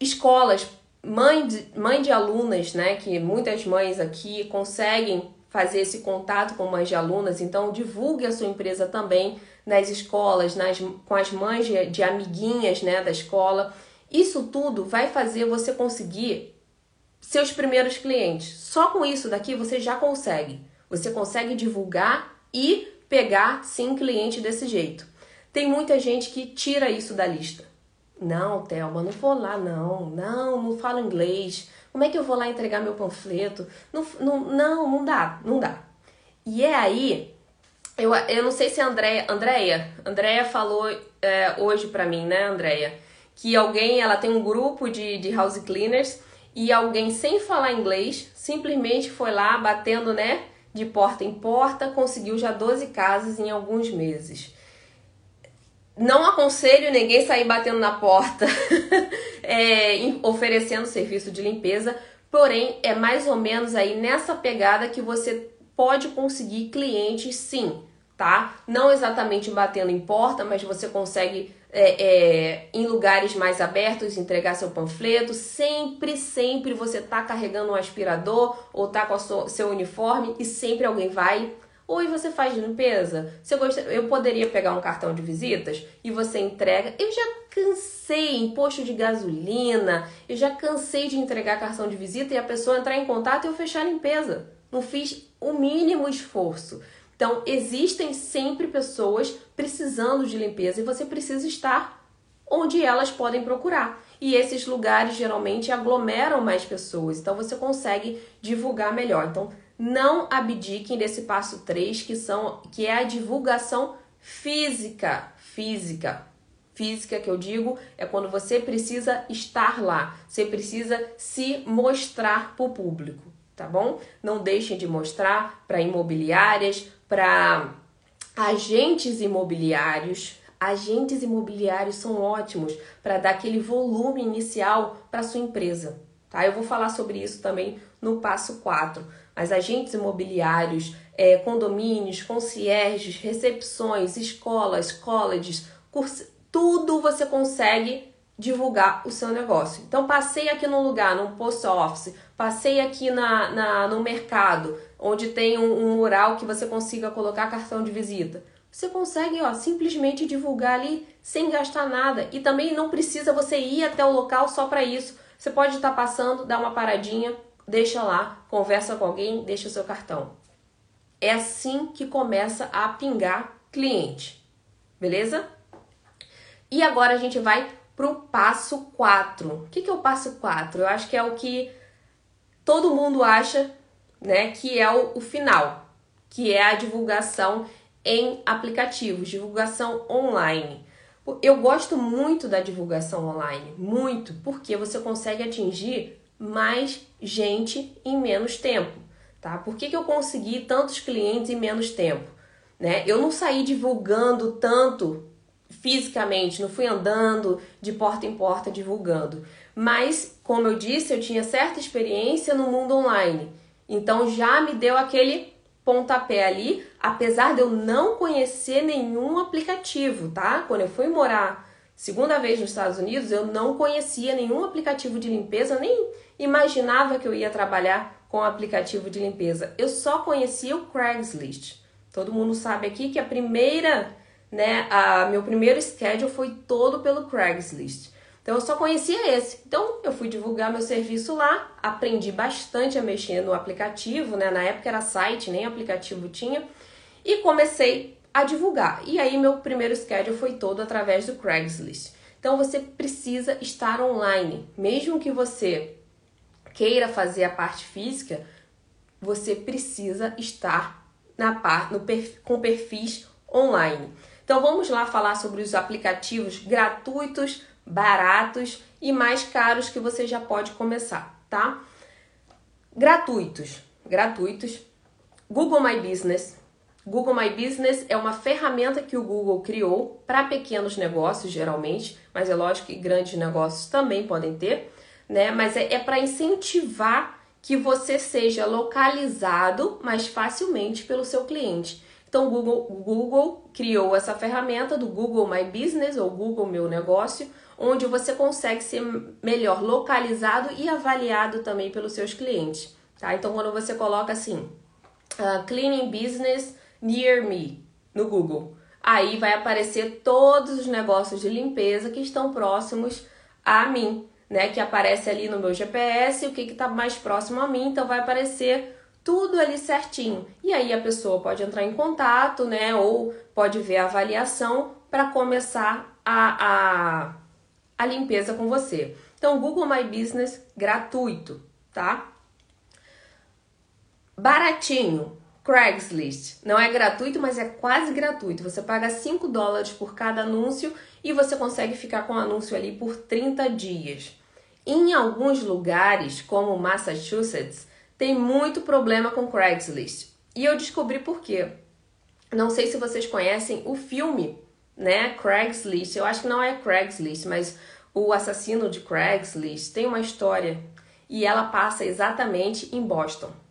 Escolas, mãe de, mãe de alunas, né, que muitas mães aqui conseguem fazer esse contato com mães de alunas, então divulgue a sua empresa também nas escolas, nas, com as mães de, de amiguinhas né, da escola. Isso tudo vai fazer você conseguir seus primeiros clientes. Só com isso daqui você já consegue. Você consegue divulgar e pegar sim cliente desse jeito. Tem muita gente que tira isso da lista. Não, Thelma, não vou lá, não. Não, não falo inglês. Como é que eu vou lá entregar meu panfleto? Não, não, não, não dá, não dá. E é aí, eu, eu não sei se a Andréia, Andréia, Andréia falou é, hoje pra mim, né, Andréia? Que alguém, ela tem um grupo de, de house cleaners e alguém sem falar inglês simplesmente foi lá batendo, né? de porta em porta, conseguiu já 12 casas em alguns meses. Não aconselho ninguém sair batendo na porta, é, oferecendo serviço de limpeza, porém é mais ou menos aí nessa pegada que você pode conseguir clientes sim, tá? Não exatamente batendo em porta, mas você consegue é, é, em lugares mais abertos entregar seu panfleto. Sempre, sempre você tá carregando um aspirador ou tá com o seu uniforme e sempre alguém vai Oi, você faz limpeza? Você gosta... Eu poderia pegar um cartão de visitas e você entrega. Eu já cansei em posto de gasolina, eu já cansei de entregar cartão de visita e a pessoa entrar em contato e eu fechar a limpeza. Não fiz o mínimo esforço. Então, existem sempre pessoas precisando de limpeza e você precisa estar onde elas podem procurar. E esses lugares geralmente aglomeram mais pessoas, então você consegue divulgar melhor. Então, não abdiquem desse passo 3, que são que é a divulgação física, física. Física que eu digo é quando você precisa estar lá, você precisa se mostrar para o público, tá bom? Não deixem de mostrar para imobiliárias, para agentes imobiliários. Agentes imobiliários são ótimos para dar aquele volume inicial para sua empresa, tá? Eu vou falar sobre isso também no passo 4 mas agentes imobiliários, é, condomínios, concierges, recepções, escolas, colleges, curso, tudo você consegue divulgar o seu negócio. Então, passei aqui num lugar, num post office, passei aqui na, na, no mercado, onde tem um, um mural que você consiga colocar cartão de visita. Você consegue ó, simplesmente divulgar ali sem gastar nada. E também não precisa você ir até o local só para isso. Você pode estar passando, dar uma paradinha, deixa lá, conversa com alguém, deixa o seu cartão. É assim que começa a pingar cliente, beleza? E agora a gente vai pro passo 4. O que, que é o passo 4? Eu acho que é o que todo mundo acha, né, que é o, o final, que é a divulgação em aplicativos, divulgação online. Eu gosto muito da divulgação online, muito, porque você consegue atingir mais gente em menos tempo, tá? Por que, que eu consegui tantos clientes em menos tempo? Né? Eu não saí divulgando tanto fisicamente, não fui andando de porta em porta divulgando, mas como eu disse, eu tinha certa experiência no mundo online, então já me deu aquele pontapé ali, apesar de eu não conhecer nenhum aplicativo, tá? Quando eu fui morar segunda vez nos Estados Unidos, eu não conhecia nenhum aplicativo de limpeza, nem imaginava que eu ia trabalhar com aplicativo de limpeza. Eu só conhecia o Craigslist. Todo mundo sabe aqui que a primeira, né, a meu primeiro schedule foi todo pelo Craigslist. Então eu só conhecia esse. Então eu fui divulgar meu serviço lá, aprendi bastante a mexer no aplicativo, né? Na época era site, nem aplicativo tinha, e comecei a divulgar. E aí meu primeiro schedule foi todo através do Craigslist. Então você precisa estar online, mesmo que você queira fazer a parte física, você precisa estar na parte no com perfis online. Então vamos lá falar sobre os aplicativos gratuitos, baratos e mais caros que você já pode começar, tá? Gratuitos, gratuitos. Google My Business. Google My Business é uma ferramenta que o Google criou para pequenos negócios, geralmente, mas é lógico que grandes negócios também podem ter né? Mas é, é para incentivar que você seja localizado mais facilmente pelo seu cliente. Então, o Google, Google criou essa ferramenta do Google My Business ou Google Meu Negócio, onde você consegue ser melhor localizado e avaliado também pelos seus clientes. Tá? Então, quando você coloca assim, uh, Cleaning Business Near Me no Google, aí vai aparecer todos os negócios de limpeza que estão próximos a mim né, que aparece ali no meu GPS, o que está mais próximo a mim, então vai aparecer tudo ali certinho. E aí a pessoa pode entrar em contato, né, ou pode ver a avaliação para começar a, a, a limpeza com você. Então, Google My Business gratuito, tá? Baratinho, Craigslist. Não é gratuito, mas é quase gratuito. Você paga 5 dólares por cada anúncio e você consegue ficar com o anúncio ali por 30 dias. Em alguns lugares, como Massachusetts, tem muito problema com Craigslist. E eu descobri por quê. Não sei se vocês conhecem o filme, né? Craigslist. Eu acho que não é Craigslist, mas o assassino de Craigslist tem uma história e ela passa exatamente em Boston.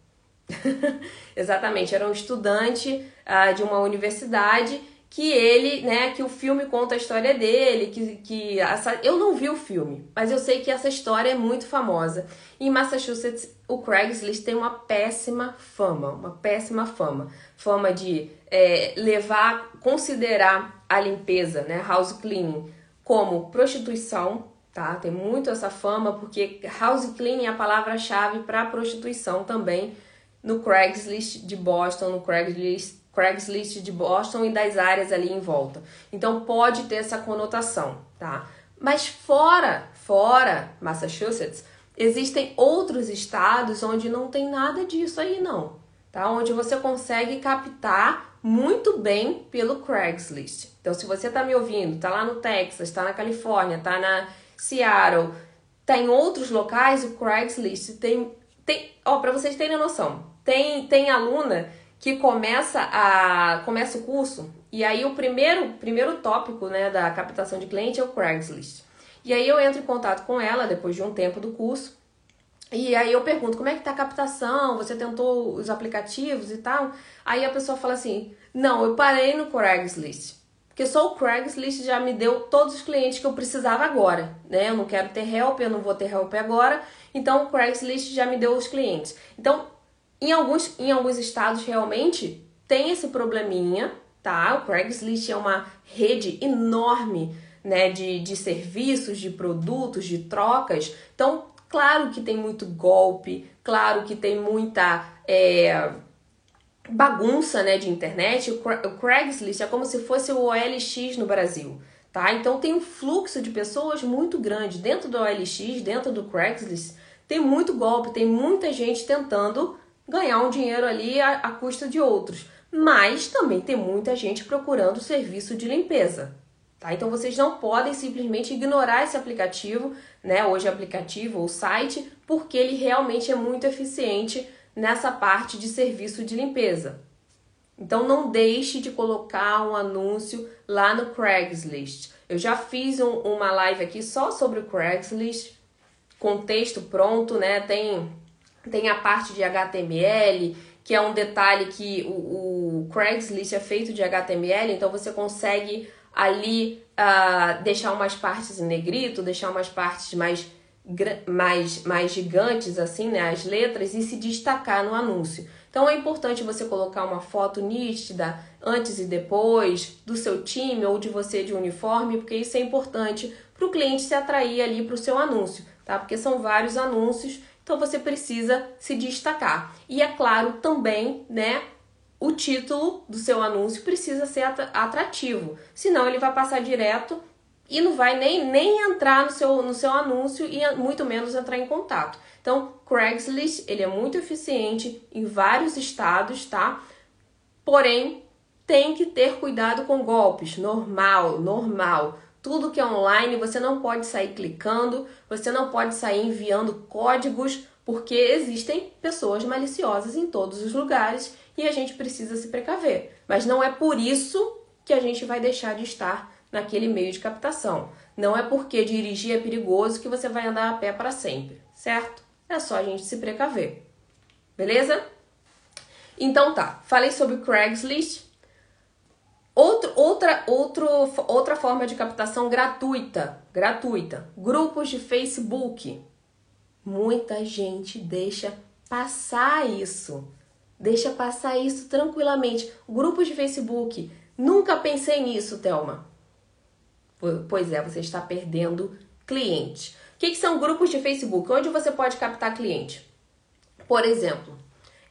exatamente, era um estudante uh, de uma universidade que ele, né, que o filme conta a história dele, que, que essa, eu não vi o filme, mas eu sei que essa história é muito famosa. Em Massachusetts, o Craigslist tem uma péssima fama, uma péssima fama, fama de é, levar, considerar a limpeza, né, house cleaning, como prostituição, tá? Tem muito essa fama porque house cleaning é a palavra-chave para prostituição também no Craigslist de Boston, no Craigslist Craigslist de Boston e das áreas ali em volta. Então pode ter essa conotação, tá? Mas fora, fora Massachusetts, existem outros estados onde não tem nada disso aí não, tá? Onde você consegue captar muito bem pelo Craigslist. Então se você tá me ouvindo, tá lá no Texas, tá na Califórnia, tá na Seattle, tá em outros locais, o Craigslist tem tem, ó, para vocês terem noção, tem tem aluna que começa a começa o curso e aí o primeiro primeiro tópico né da captação de cliente é o Craigslist e aí eu entro em contato com ela depois de um tempo do curso e aí eu pergunto como é que tá a captação você tentou os aplicativos e tal aí a pessoa fala assim não eu parei no Craigslist porque só o Craigslist já me deu todos os clientes que eu precisava agora, né? Eu não quero ter help, eu não vou ter help agora, então o Craigslist já me deu os clientes. Então, em alguns, em alguns estados realmente tem esse probleminha, tá? O Craigslist é uma rede enorme, né, de, de serviços, de produtos, de trocas. Então, claro que tem muito golpe, claro que tem muita é, bagunça, né, de internet. O, o Craigslist é como se fosse o OLX no Brasil. Tá? Então tem um fluxo de pessoas muito grande dentro do OLX, dentro do Craigslist, tem muito golpe, tem muita gente tentando ganhar um dinheiro ali à, à custa de outros. Mas também tem muita gente procurando serviço de limpeza. Tá? Então vocês não podem simplesmente ignorar esse aplicativo, né? Hoje aplicativo ou site, porque ele realmente é muito eficiente nessa parte de serviço de limpeza. Então não deixe de colocar um anúncio lá no Craigslist. Eu já fiz um, uma live aqui só sobre o Craigslist, com texto pronto, né? Tem tem a parte de HTML, que é um detalhe que o, o Craigslist é feito de HTML, então você consegue ali uh, deixar umas partes em negrito, deixar umas partes mais, mais, mais gigantes, assim, né, as letras, e se destacar no anúncio. Então é importante você colocar uma foto nítida antes e depois do seu time ou de você de uniforme, porque isso é importante para o cliente se atrair ali para o seu anúncio, tá? Porque são vários anúncios então você precisa se destacar. E é claro também, né, o título do seu anúncio precisa ser atrativo, senão ele vai passar direto e não vai nem, nem entrar no seu, no seu anúncio e muito menos entrar em contato. Então, Craigslist, ele é muito eficiente em vários estados, tá? Porém, tem que ter cuidado com golpes, normal, normal. Tudo que é online você não pode sair clicando, você não pode sair enviando códigos, porque existem pessoas maliciosas em todos os lugares e a gente precisa se precaver. Mas não é por isso que a gente vai deixar de estar naquele meio de captação. Não é porque dirigir é perigoso que você vai andar a pé para sempre, certo? É só a gente se precaver. Beleza? Então tá, falei sobre Craigslist, Outro, outra, outro, outra forma de captação gratuita, gratuita, grupos de Facebook. Muita gente deixa passar isso, deixa passar isso tranquilamente. Grupos de Facebook, nunca pensei nisso, Thelma. Pois é, você está perdendo cliente. O que, que são grupos de Facebook? Onde você pode captar cliente? Por exemplo,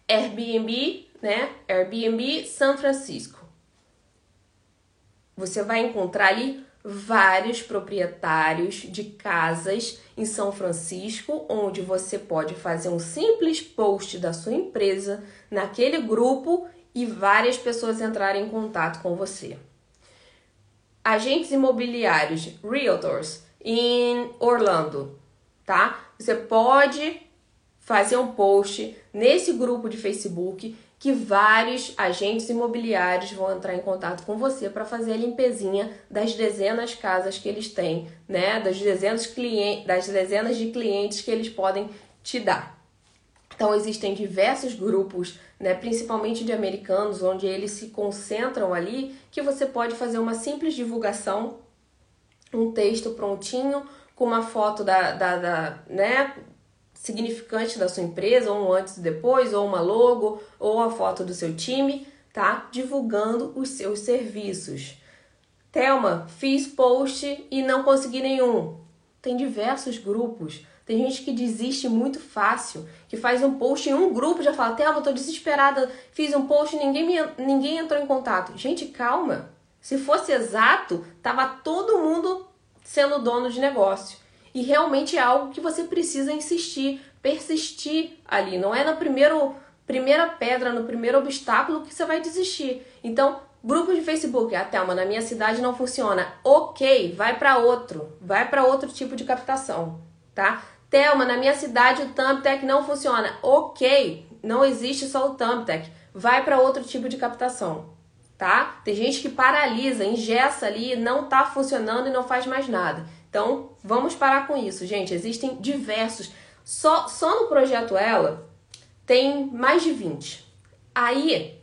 Airbnb, né? Airbnb São Francisco você vai encontrar ali vários proprietários de casas em São Francisco, onde você pode fazer um simples post da sua empresa naquele grupo e várias pessoas entrarem em contato com você. Agentes imobiliários, realtors em Orlando, tá? Você pode fazer um post nesse grupo de Facebook que vários agentes imobiliários vão entrar em contato com você para fazer a limpezinha das dezenas de casas que eles têm, né? Das dezenas, das dezenas de clientes que eles podem te dar. Então existem diversos grupos, né, principalmente de americanos, onde eles se concentram ali, que você pode fazer uma simples divulgação, um texto prontinho com uma foto da, da, da né, significante da sua empresa, ou um antes e depois, ou uma logo, ou a foto do seu time, tá? Divulgando os seus serviços. Telma, fiz post e não consegui nenhum. Tem diversos grupos. Tem gente que desiste muito fácil, que faz um post em um grupo já fala: Telma, tô desesperada, fiz um post e ninguém, ninguém entrou em contato. Gente, calma. Se fosse exato, tava todo mundo sendo dono de negócio. E realmente é algo que você precisa insistir, persistir ali. Não é na primeiro, primeira pedra, no primeiro obstáculo que você vai desistir. Então, grupo de Facebook, ah, Thelma, na minha cidade não funciona. Ok, vai para outro. Vai para outro tipo de captação, tá? Thelma, na minha cidade o Thumbtack não funciona. Ok, não existe só o Thumbtack. Vai para outro tipo de captação, tá? Tem gente que paralisa, ingessa ali, não tá funcionando e não faz mais nada. Então, vamos parar com isso, gente. Existem diversos. Só, só no projeto Ela tem mais de 20. Aí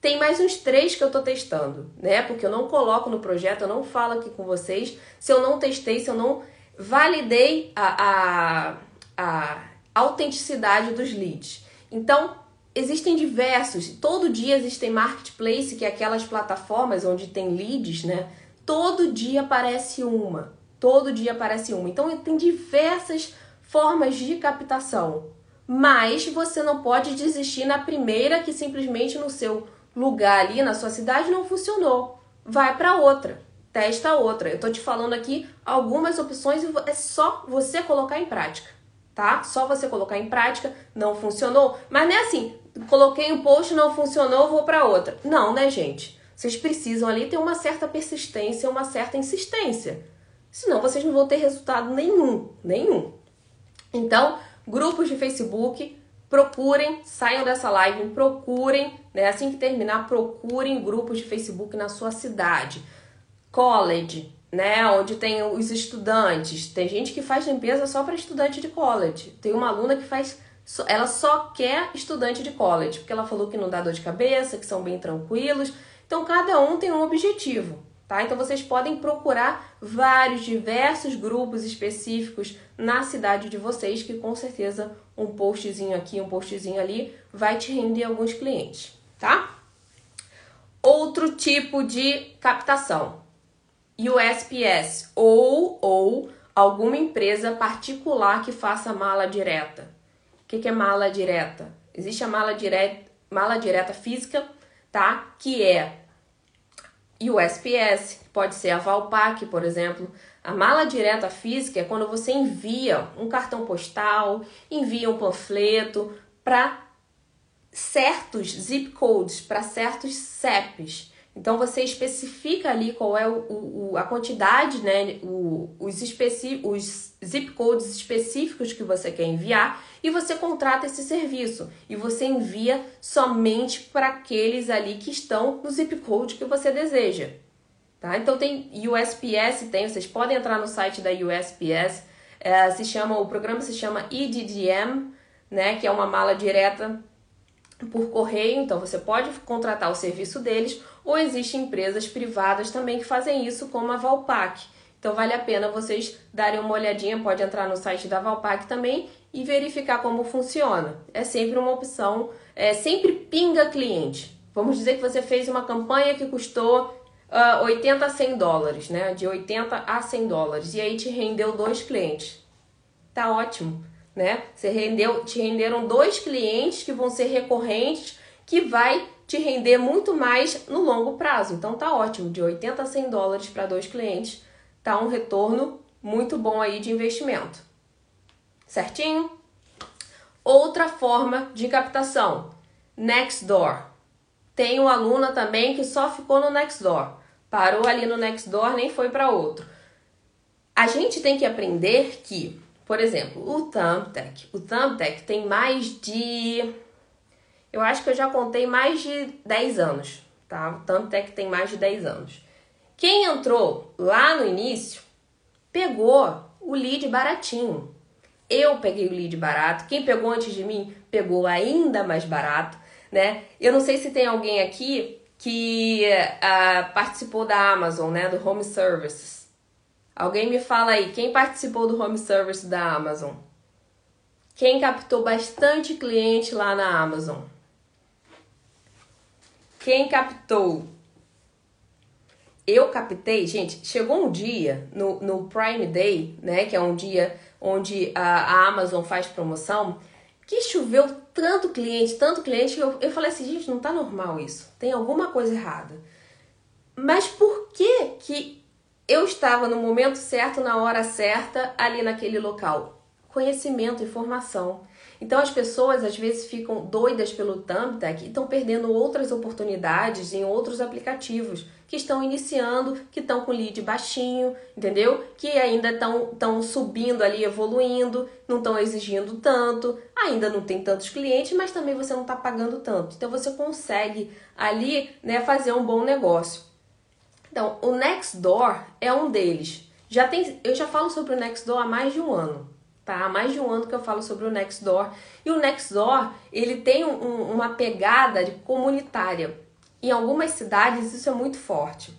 tem mais uns três que eu tô testando, né? Porque eu não coloco no projeto, eu não falo aqui com vocês se eu não testei, se eu não validei a, a, a autenticidade dos leads. Então, existem diversos. Todo dia existem marketplace, que é aquelas plataformas onde tem leads, né? Todo dia aparece uma. Todo dia aparece uma. Então tem diversas formas de captação. Mas você não pode desistir na primeira que simplesmente no seu lugar ali, na sua cidade, não funcionou. Vai para outra. Testa outra. Eu tô te falando aqui algumas opções e é só você colocar em prática, tá? Só você colocar em prática, não funcionou. Mas não é assim, coloquei um post, não funcionou, vou para outra. Não, né, gente? Vocês precisam ali ter uma certa persistência, uma certa insistência. Senão vocês não vão ter resultado nenhum, nenhum. Então, grupos de Facebook, procurem, saiam dessa live, procurem, né, assim que terminar, procurem grupos de Facebook na sua cidade. College, né, onde tem os estudantes. Tem gente que faz limpeza só para estudante de college. Tem uma aluna que faz ela só quer estudante de college, porque ela falou que não dá dor de cabeça, que são bem tranquilos. Então cada um tem um objetivo tá? Então vocês podem procurar vários diversos grupos específicos na cidade de vocês, que com certeza um postzinho aqui, um postzinho ali vai te render alguns clientes, tá? Outro tipo de captação, USPS ou ou alguma empresa particular que faça mala direta. O que, que é mala direta? Existe a mala direta, mala direta física, tá? Que é e o SPS, pode ser a Valpac, por exemplo. A mala direta física é quando você envia um cartão postal, envia um panfleto para certos zip codes, para certos CEPs. Então você especifica ali qual é o, o a quantidade, né, o, os, especi os zip codes específicos que você quer enviar e você contrata esse serviço e você envia somente para aqueles ali que estão no zip code que você deseja. Tá? Então tem USPS, tem, vocês podem entrar no site da USPS, é, se chama, o programa se chama EDDM, né, que é uma mala direta por correio, então você pode contratar o serviço deles, ou existem empresas privadas também que fazem isso, como a Valpac. Então vale a pena vocês darem uma olhadinha, pode entrar no site da Valpac também e verificar como funciona. É sempre uma opção, é sempre pinga cliente. Vamos dizer que você fez uma campanha que custou uh, 80 a 100 dólares, né? De 80 a 100 dólares. E aí te rendeu dois clientes. Tá ótimo né? Você rendeu, te renderam dois clientes que vão ser recorrentes, que vai te render muito mais no longo prazo. Então tá ótimo, de 80 a 100 dólares para dois clientes, tá um retorno muito bom aí de investimento. Certinho? Outra forma de captação, Nextdoor. Tem uma aluna também que só ficou no Nextdoor. Parou ali no Nextdoor, nem foi para outro. A gente tem que aprender que por exemplo, o Thumbtack. O Thumbtack tem mais de. Eu acho que eu já contei mais de 10 anos, tá? É que tem mais de 10 anos. Quem entrou lá no início pegou o lead baratinho. Eu peguei o lead barato. Quem pegou antes de mim pegou ainda mais barato, né? Eu não sei se tem alguém aqui que uh, participou da Amazon, né? Do Home Services. Alguém me fala aí, quem participou do Home Service da Amazon? Quem captou bastante cliente lá na Amazon? Quem captou? Eu captei, gente, chegou um dia no, no Prime Day, né? Que é um dia onde a, a Amazon faz promoção, que choveu tanto cliente, tanto cliente, que eu, eu falei assim, gente, não tá normal isso. Tem alguma coisa errada. Mas por que que eu estava no momento certo, na hora certa, ali naquele local? conhecimento, informação. Então as pessoas às vezes ficam doidas pelo Thumbtack e estão perdendo outras oportunidades em outros aplicativos que estão iniciando, que estão com lead baixinho, entendeu? Que ainda estão subindo ali, evoluindo, não estão exigindo tanto, ainda não tem tantos clientes, mas também você não está pagando tanto. Então você consegue ali, né, fazer um bom negócio. Então o Nextdoor é um deles. Já tem, eu já falo sobre o Nextdoor há mais de um ano tá? Há mais de um ano que eu falo sobre o Nextdoor. E o Nextdoor, ele tem um, um, uma pegada comunitária. Em algumas cidades isso é muito forte.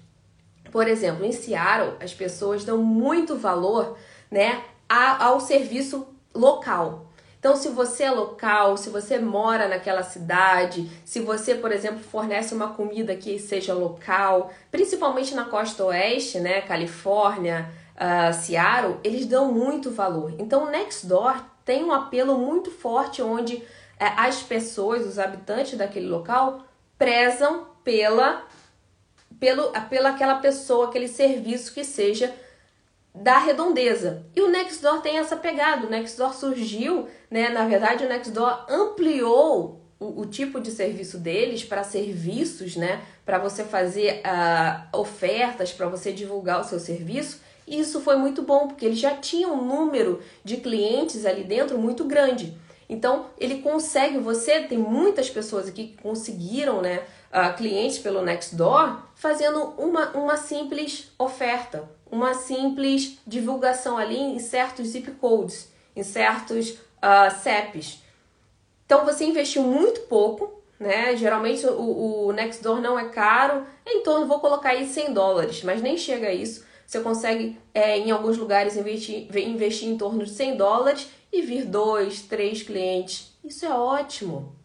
Por exemplo, em Seattle, as pessoas dão muito valor, né, ao serviço local. Então, se você é local, se você mora naquela cidade, se você, por exemplo, fornece uma comida que seja local, principalmente na costa oeste, né, Califórnia, uh, Seattle, eles dão muito valor. Então, o Nextdoor tem um apelo muito forte onde uh, as pessoas, os habitantes daquele local, prezam pela, pelo, pela aquela pessoa, aquele serviço que seja da redondeza. E o Nextdoor tem essa pegada. O Nextdoor surgiu, né? Na verdade, o Nextdoor ampliou o, o tipo de serviço deles para serviços, né? Para você fazer uh, ofertas, para você divulgar o seu serviço. E isso foi muito bom, porque ele já tinha um número de clientes ali dentro muito grande. Então, ele consegue, você tem muitas pessoas aqui que conseguiram, né, uh, clientes pelo Nextdoor, fazendo uma, uma simples oferta, uma simples divulgação ali em certos zip codes, em certos uh, CEPs. Então, você investiu muito pouco, né? Geralmente o, o Nextdoor não é caro, é em torno, vou colocar aí 100 dólares, mas nem chega a isso. Você consegue, é, em alguns lugares, investir, investir em torno de 100 dólares e vir dois, três clientes. Isso é ótimo.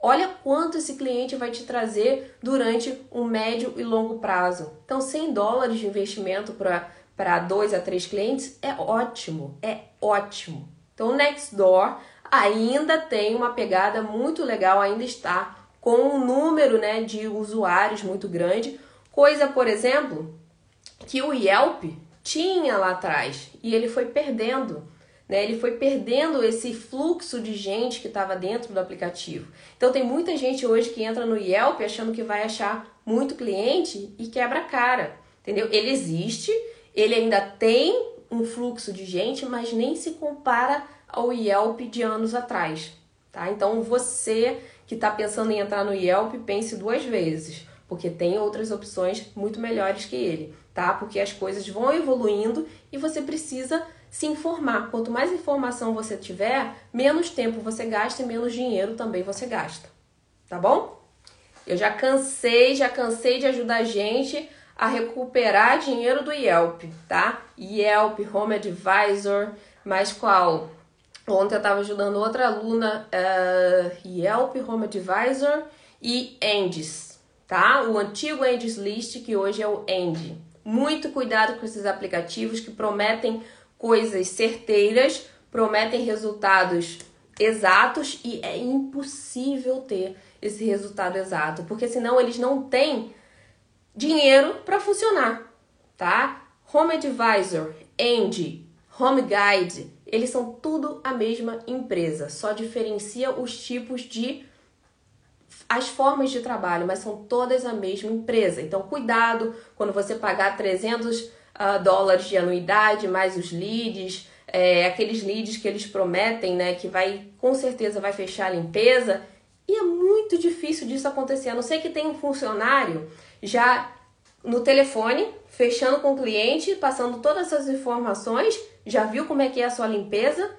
Olha quanto esse cliente vai te trazer durante um médio e longo prazo. Então, 100 dólares de investimento para dois a três clientes é ótimo, é ótimo. Então, o Nextdoor ainda tem uma pegada muito legal, ainda está com um número né, de usuários muito grande. Coisa, por exemplo, que o Yelp tinha lá atrás e ele foi perdendo. Né, ele foi perdendo esse fluxo de gente que estava dentro do aplicativo. Então tem muita gente hoje que entra no Yelp achando que vai achar muito cliente e quebra a cara, entendeu? Ele existe, ele ainda tem um fluxo de gente, mas nem se compara ao Yelp de anos atrás, tá? Então você que está pensando em entrar no Yelp, pense duas vezes, porque tem outras opções muito melhores que ele tá? Porque as coisas vão evoluindo e você precisa se informar. Quanto mais informação você tiver, menos tempo você gasta e menos dinheiro também você gasta. Tá bom? Eu já cansei, já cansei de ajudar a gente a recuperar dinheiro do Yelp, tá? Yelp, Home Advisor, mas qual? Ontem eu estava ajudando outra aluna, uh, Yelp, Home Advisor e Endes, tá? O antigo Endes List, que hoje é o End. Muito cuidado com esses aplicativos que prometem coisas certeiras, prometem resultados exatos e é impossível ter esse resultado exato, porque senão eles não têm dinheiro para funcionar, tá? Home Advisor, Andy, Home Guide, eles são tudo a mesma empresa, só diferencia os tipos de as formas de trabalho, mas são todas a mesma empresa. Então, cuidado quando você pagar 300 uh, dólares de anuidade, mais os leads, é, aqueles leads que eles prometem, né, que vai com certeza vai fechar a limpeza. E é muito difícil disso acontecer, a não ser que tenha um funcionário já no telefone, fechando com o cliente, passando todas essas informações, já viu como é que é a sua limpeza,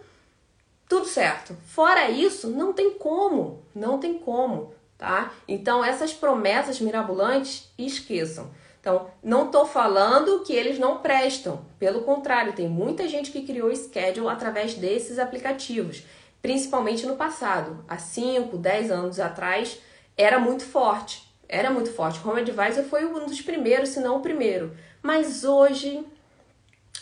tudo certo. Fora isso, não tem como, não tem como, tá? Então essas promessas mirabolantes, esqueçam. Então, não estou falando que eles não prestam. Pelo contrário, tem muita gente que criou schedule através desses aplicativos, principalmente no passado. Há 5, 10 anos atrás, era muito forte. Era muito forte. Home Advisor foi um dos primeiros, se não o primeiro. Mas hoje,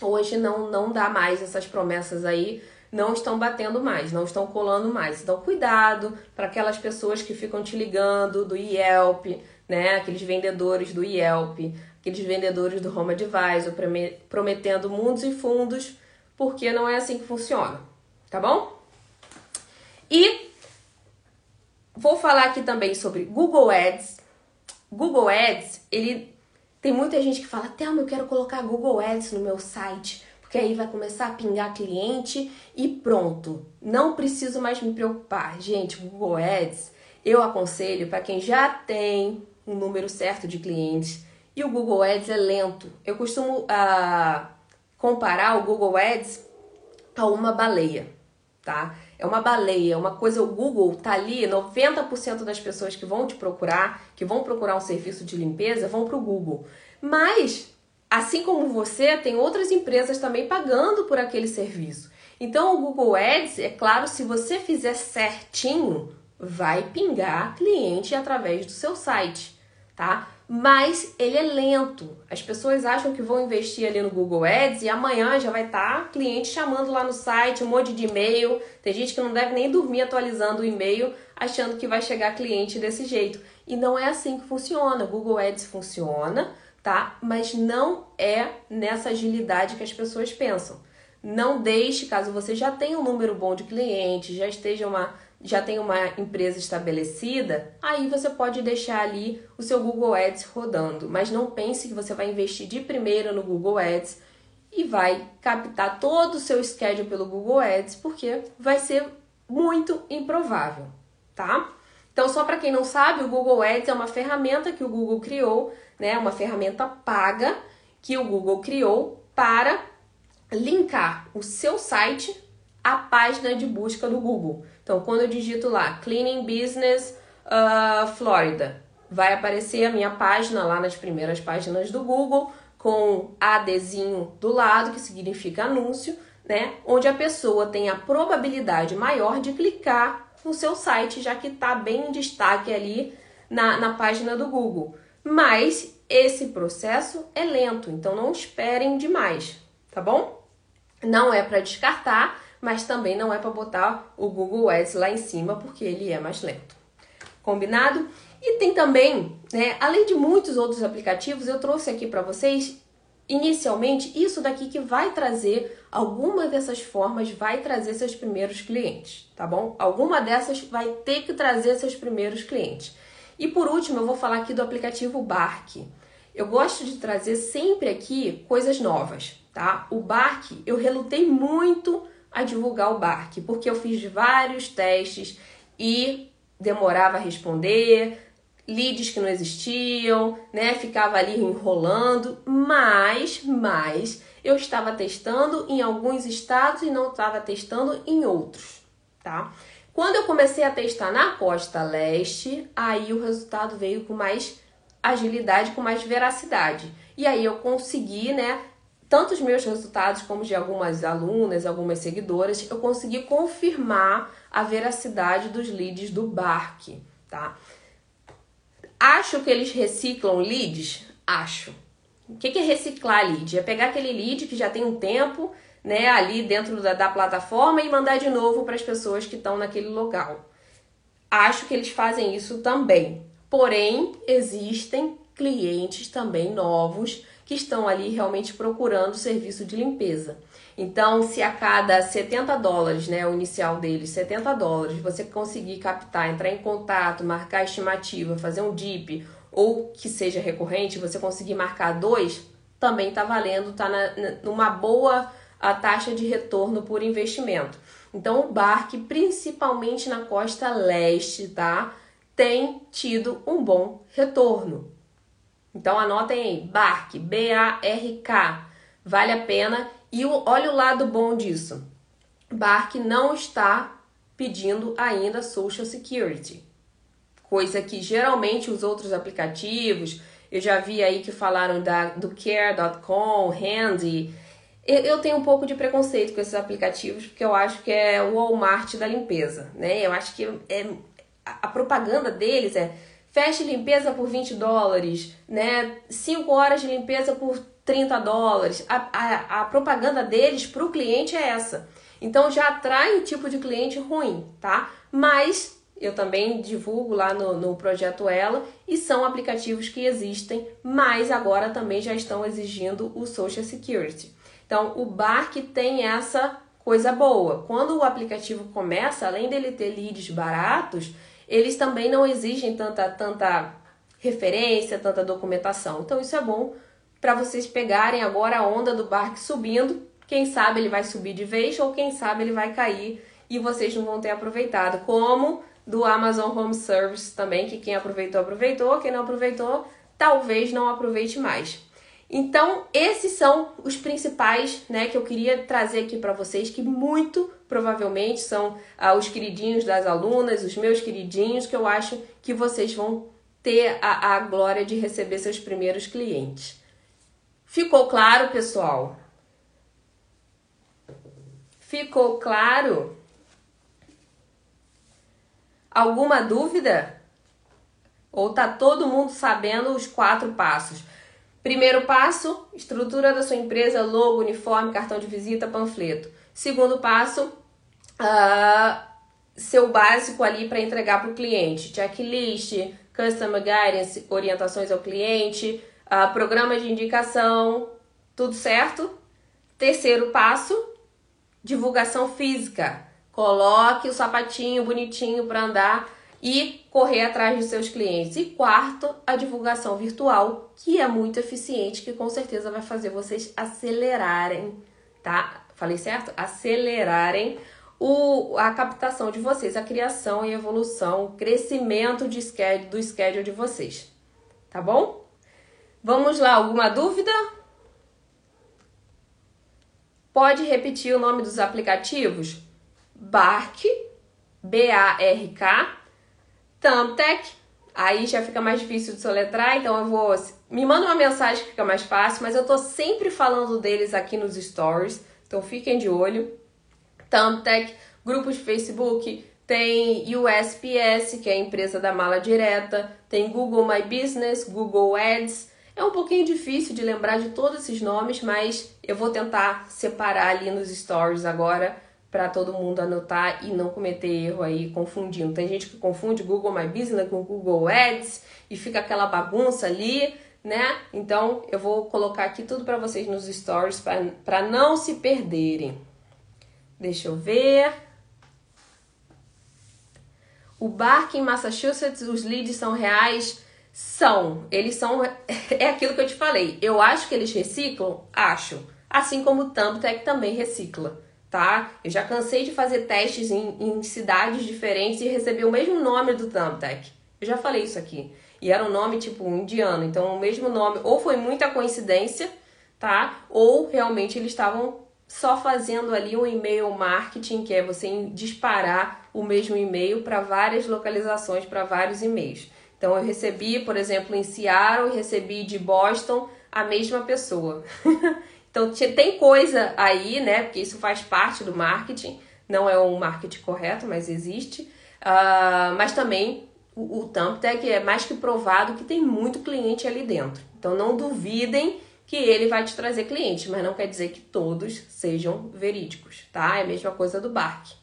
hoje não, não dá mais essas promessas aí não estão batendo mais, não estão colando mais. Então, cuidado para aquelas pessoas que ficam te ligando do Yelp, né? Aqueles vendedores do Yelp, aqueles vendedores do Home Advisor prometendo mundos e fundos, porque não é assim que funciona, tá bom? E vou falar aqui também sobre Google Ads. Google Ads, ele tem muita gente que fala: "Thelma, eu quero colocar Google Ads no meu site" porque aí vai começar a pingar cliente e pronto. Não preciso mais me preocupar. Gente, Google Ads, eu aconselho para quem já tem um número certo de clientes e o Google Ads é lento. Eu costumo uh, comparar o Google Ads a uma baleia, tá? É uma baleia, é uma coisa, o Google tá ali, 90% das pessoas que vão te procurar, que vão procurar um serviço de limpeza, vão para o Google. Mas Assim como você, tem outras empresas também pagando por aquele serviço. Então, o Google Ads, é claro, se você fizer certinho, vai pingar cliente através do seu site, tá? Mas ele é lento. As pessoas acham que vão investir ali no Google Ads e amanhã já vai estar tá cliente chamando lá no site, um monte de e-mail. Tem gente que não deve nem dormir atualizando o e-mail, achando que vai chegar cliente desse jeito. E não é assim que funciona. O Google Ads funciona tá? Mas não é nessa agilidade que as pessoas pensam. Não deixe, caso você já tenha um número bom de clientes, já esteja uma já tenha uma empresa estabelecida, aí você pode deixar ali o seu Google Ads rodando, mas não pense que você vai investir de primeira no Google Ads e vai captar todo o seu schedule pelo Google Ads, porque vai ser muito improvável, tá? Então, só para quem não sabe, o Google Ads é uma ferramenta que o Google criou né, uma ferramenta paga que o Google criou para linkar o seu site à página de busca do Google. Então, quando eu digito lá Cleaning Business uh, Florida, vai aparecer a minha página lá nas primeiras páginas do Google com ADzinho do lado, que significa anúncio, né? Onde a pessoa tem a probabilidade maior de clicar no seu site, já que está bem em destaque ali na, na página do Google. Mas esse processo é lento, então não esperem demais, tá bom? Não é para descartar, mas também não é para botar o Google Ads lá em cima, porque ele é mais lento. Combinado? E tem também, né, além de muitos outros aplicativos, eu trouxe aqui para vocês inicialmente isso daqui que vai trazer alguma dessas formas vai trazer seus primeiros clientes, tá bom? Alguma dessas vai ter que trazer seus primeiros clientes. E por último, eu vou falar aqui do aplicativo Bark. Eu gosto de trazer sempre aqui coisas novas, tá? O Bark, eu relutei muito a divulgar o Bark, porque eu fiz vários testes e demorava a responder, leads que não existiam, né? Ficava ali enrolando, mas, mas eu estava testando em alguns estados e não estava testando em outros, tá? Quando eu comecei a testar na costa leste, aí o resultado veio com mais agilidade, com mais veracidade. E aí eu consegui, né, tanto os meus resultados como de algumas alunas, algumas seguidoras, eu consegui confirmar a veracidade dos leads do Bark, tá? Acho que eles reciclam leads? Acho. O que é reciclar lead? É pegar aquele lead que já tem um tempo né, ali dentro da, da plataforma e mandar de novo para as pessoas que estão naquele local. Acho que eles fazem isso também. Porém, existem clientes também novos que estão ali realmente procurando serviço de limpeza. Então, se a cada 70 dólares, né, o inicial deles, 70 dólares, você conseguir captar, entrar em contato, marcar estimativa, fazer um DIP ou que seja recorrente, você conseguir marcar dois, também está valendo, está numa boa a taxa de retorno por investimento. Então, o Bark, principalmente na costa leste, tá? Tem tido um bom retorno. Então, anotem aí, Bark, B-A-R-K, vale a pena. E olha o lado bom disso. Bark não está pedindo ainda Social Security, coisa que geralmente os outros aplicativos, eu já vi aí que falaram da, do Care.com, Handy, eu, eu tenho um pouco de preconceito com esses aplicativos, porque eu acho que é o Walmart da limpeza, né? Eu acho que é, a propaganda deles é feche limpeza por 20 dólares, né? 5 horas de limpeza por 30 dólares. A, a, a propaganda deles para o cliente é essa. Então já atrai um tipo de cliente ruim, tá? Mas eu também divulgo lá no, no projeto Ela e são aplicativos que existem, mas agora também já estão exigindo o Social Security. Então, o Bark tem essa coisa boa. Quando o aplicativo começa, além dele ter leads baratos, eles também não exigem tanta, tanta referência, tanta documentação. Então, isso é bom para vocês pegarem agora a onda do Bark subindo. Quem sabe ele vai subir de vez ou quem sabe ele vai cair e vocês não vão ter aproveitado. Como do Amazon Home Service também, que quem aproveitou, aproveitou, quem não aproveitou, talvez não aproveite mais. Então, esses são os principais, né, que eu queria trazer aqui para vocês, que muito provavelmente são ah, os queridinhos das alunas, os meus queridinhos, que eu acho que vocês vão ter a, a glória de receber seus primeiros clientes. Ficou claro, pessoal? Ficou claro? Alguma dúvida? Ou tá todo mundo sabendo os quatro passos? Primeiro passo, estrutura da sua empresa, logo, uniforme, cartão de visita, panfleto. Segundo passo, uh, seu básico ali para entregar para o cliente. Checklist, Customer Guidance, orientações ao cliente, uh, programa de indicação, tudo certo? Terceiro passo, divulgação física. Coloque o sapatinho bonitinho para andar e correr atrás de seus clientes. E quarto, a divulgação virtual, que é muito eficiente, que com certeza vai fazer vocês acelerarem, tá? Falei certo? Acelerarem o, a captação de vocês, a criação e evolução, o crescimento de schedule, do schedule de vocês. Tá bom? Vamos lá, alguma dúvida? Pode repetir o nome dos aplicativos? Bark, B-A-R-K, Thumbtack, aí já fica mais difícil de soletrar, então eu vou. Me manda uma mensagem que fica mais fácil, mas eu tô sempre falando deles aqui nos stories, então fiquem de olho. Thumbtack, grupos de Facebook, tem USPS, que é a empresa da mala direta, tem Google My Business, Google Ads. É um pouquinho difícil de lembrar de todos esses nomes, mas eu vou tentar separar ali nos stories agora para todo mundo anotar e não cometer erro aí confundindo. Tem gente que confunde Google My Business com Google Ads e fica aquela bagunça ali, né? Então eu vou colocar aqui tudo para vocês nos stories para não se perderem. Deixa eu ver. O Bark em Massachusetts, os leads são reais? São. Eles são. É aquilo que eu te falei. Eu acho que eles reciclam? Acho. Assim como o Thumbtack também recicla tá? Eu já cansei de fazer testes em, em cidades diferentes e receber o mesmo nome do Thumbtack. Eu já falei isso aqui. E era um nome tipo indiano, então o mesmo nome, ou foi muita coincidência, tá? Ou realmente eles estavam só fazendo ali um e-mail marketing, que é você disparar o mesmo e-mail para várias localizações, para vários e-mails. Então eu recebi, por exemplo, em Seattle, recebi de Boston a mesma pessoa. Então tem coisa aí, né? Porque isso faz parte do marketing. Não é um marketing correto, mas existe. Uh, mas também o, o Thumbtack é mais que provado que tem muito cliente ali dentro. Então não duvidem que ele vai te trazer clientes, mas não quer dizer que todos sejam verídicos, tá? É a mesma coisa do Bark.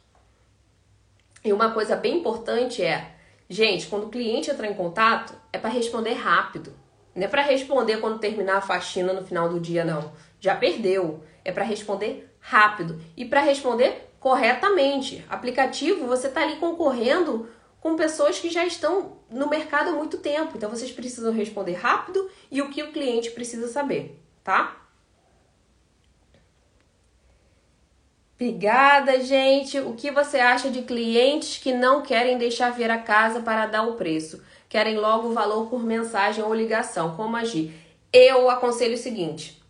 E uma coisa bem importante é, gente, quando o cliente entrar em contato, é para responder rápido. Não é para responder quando terminar a faxina no final do dia, não já perdeu. É para responder rápido e para responder corretamente. Aplicativo, você está ali concorrendo com pessoas que já estão no mercado há muito tempo. Então vocês precisam responder rápido e o que o cliente precisa saber, tá? Obrigada, gente. O que você acha de clientes que não querem deixar vir a casa para dar o preço? Querem logo o valor por mensagem ou ligação. Como agir? Eu aconselho o seguinte: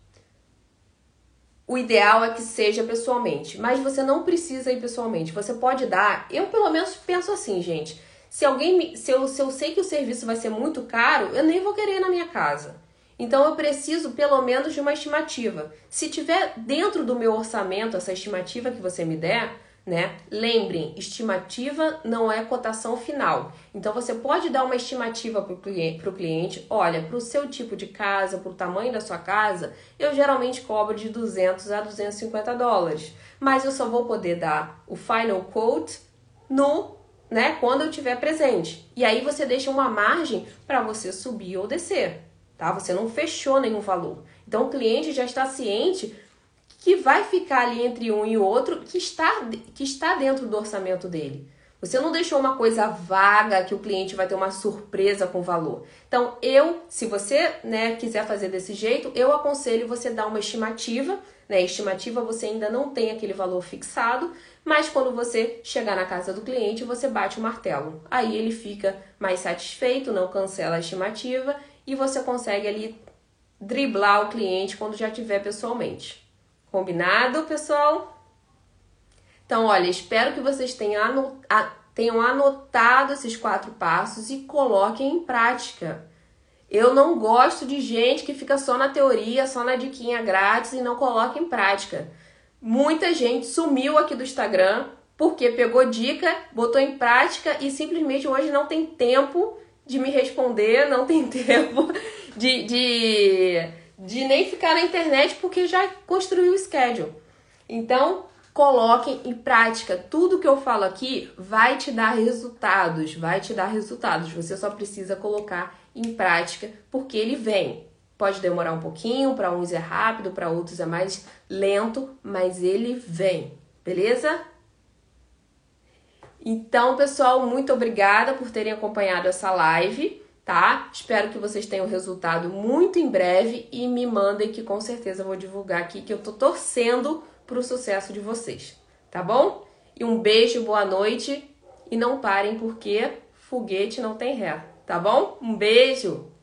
o ideal é que seja pessoalmente, mas você não precisa ir pessoalmente. Você pode dar. Eu, pelo menos, penso assim, gente. Se alguém me, se, eu, se eu sei que o serviço vai ser muito caro, eu nem vou querer na minha casa. Então eu preciso pelo menos de uma estimativa. Se tiver dentro do meu orçamento essa estimativa que você me der, né? Lembrem, estimativa não é cotação final. Então você pode dar uma estimativa para o cliente, cliente, olha, para o seu tipo de casa, para o tamanho da sua casa, eu geralmente cobro de 200 a 250 dólares, mas eu só vou poder dar o final quote no, né, quando eu tiver presente. E aí você deixa uma margem para você subir ou descer tá? Você não fechou nenhum valor. Então o cliente já está ciente que vai ficar ali entre um e outro que está, que está dentro do orçamento dele. Você não deixou uma coisa vaga que o cliente vai ter uma surpresa com o valor. Então, eu, se você né, quiser fazer desse jeito, eu aconselho você dar uma estimativa. Né? Estimativa você ainda não tem aquele valor fixado, mas quando você chegar na casa do cliente, você bate o martelo. Aí ele fica mais satisfeito, não cancela a estimativa e você consegue ali driblar o cliente quando já tiver pessoalmente. Combinado, pessoal? Então, olha, espero que vocês tenham, tenham anotado esses quatro passos e coloquem em prática. Eu não gosto de gente que fica só na teoria, só na diquinha grátis e não coloca em prática. Muita gente sumiu aqui do Instagram porque pegou dica, botou em prática e simplesmente hoje não tem tempo de me responder, não tem tempo de, de, de nem ficar na internet porque já construiu o schedule. Então, coloquem em prática. Tudo que eu falo aqui vai te dar resultados, vai te dar resultados. Você só precisa colocar em prática porque ele vem. Pode demorar um pouquinho, para uns é rápido, para outros é mais lento, mas ele vem. Beleza? Então, pessoal, muito obrigada por terem acompanhado essa live, tá? Espero que vocês tenham resultado muito em breve e me mandem que com certeza eu vou divulgar aqui que eu tô torcendo pro sucesso de vocês, tá bom? E um beijo, boa noite e não parem porque foguete não tem ré, tá bom? Um beijo!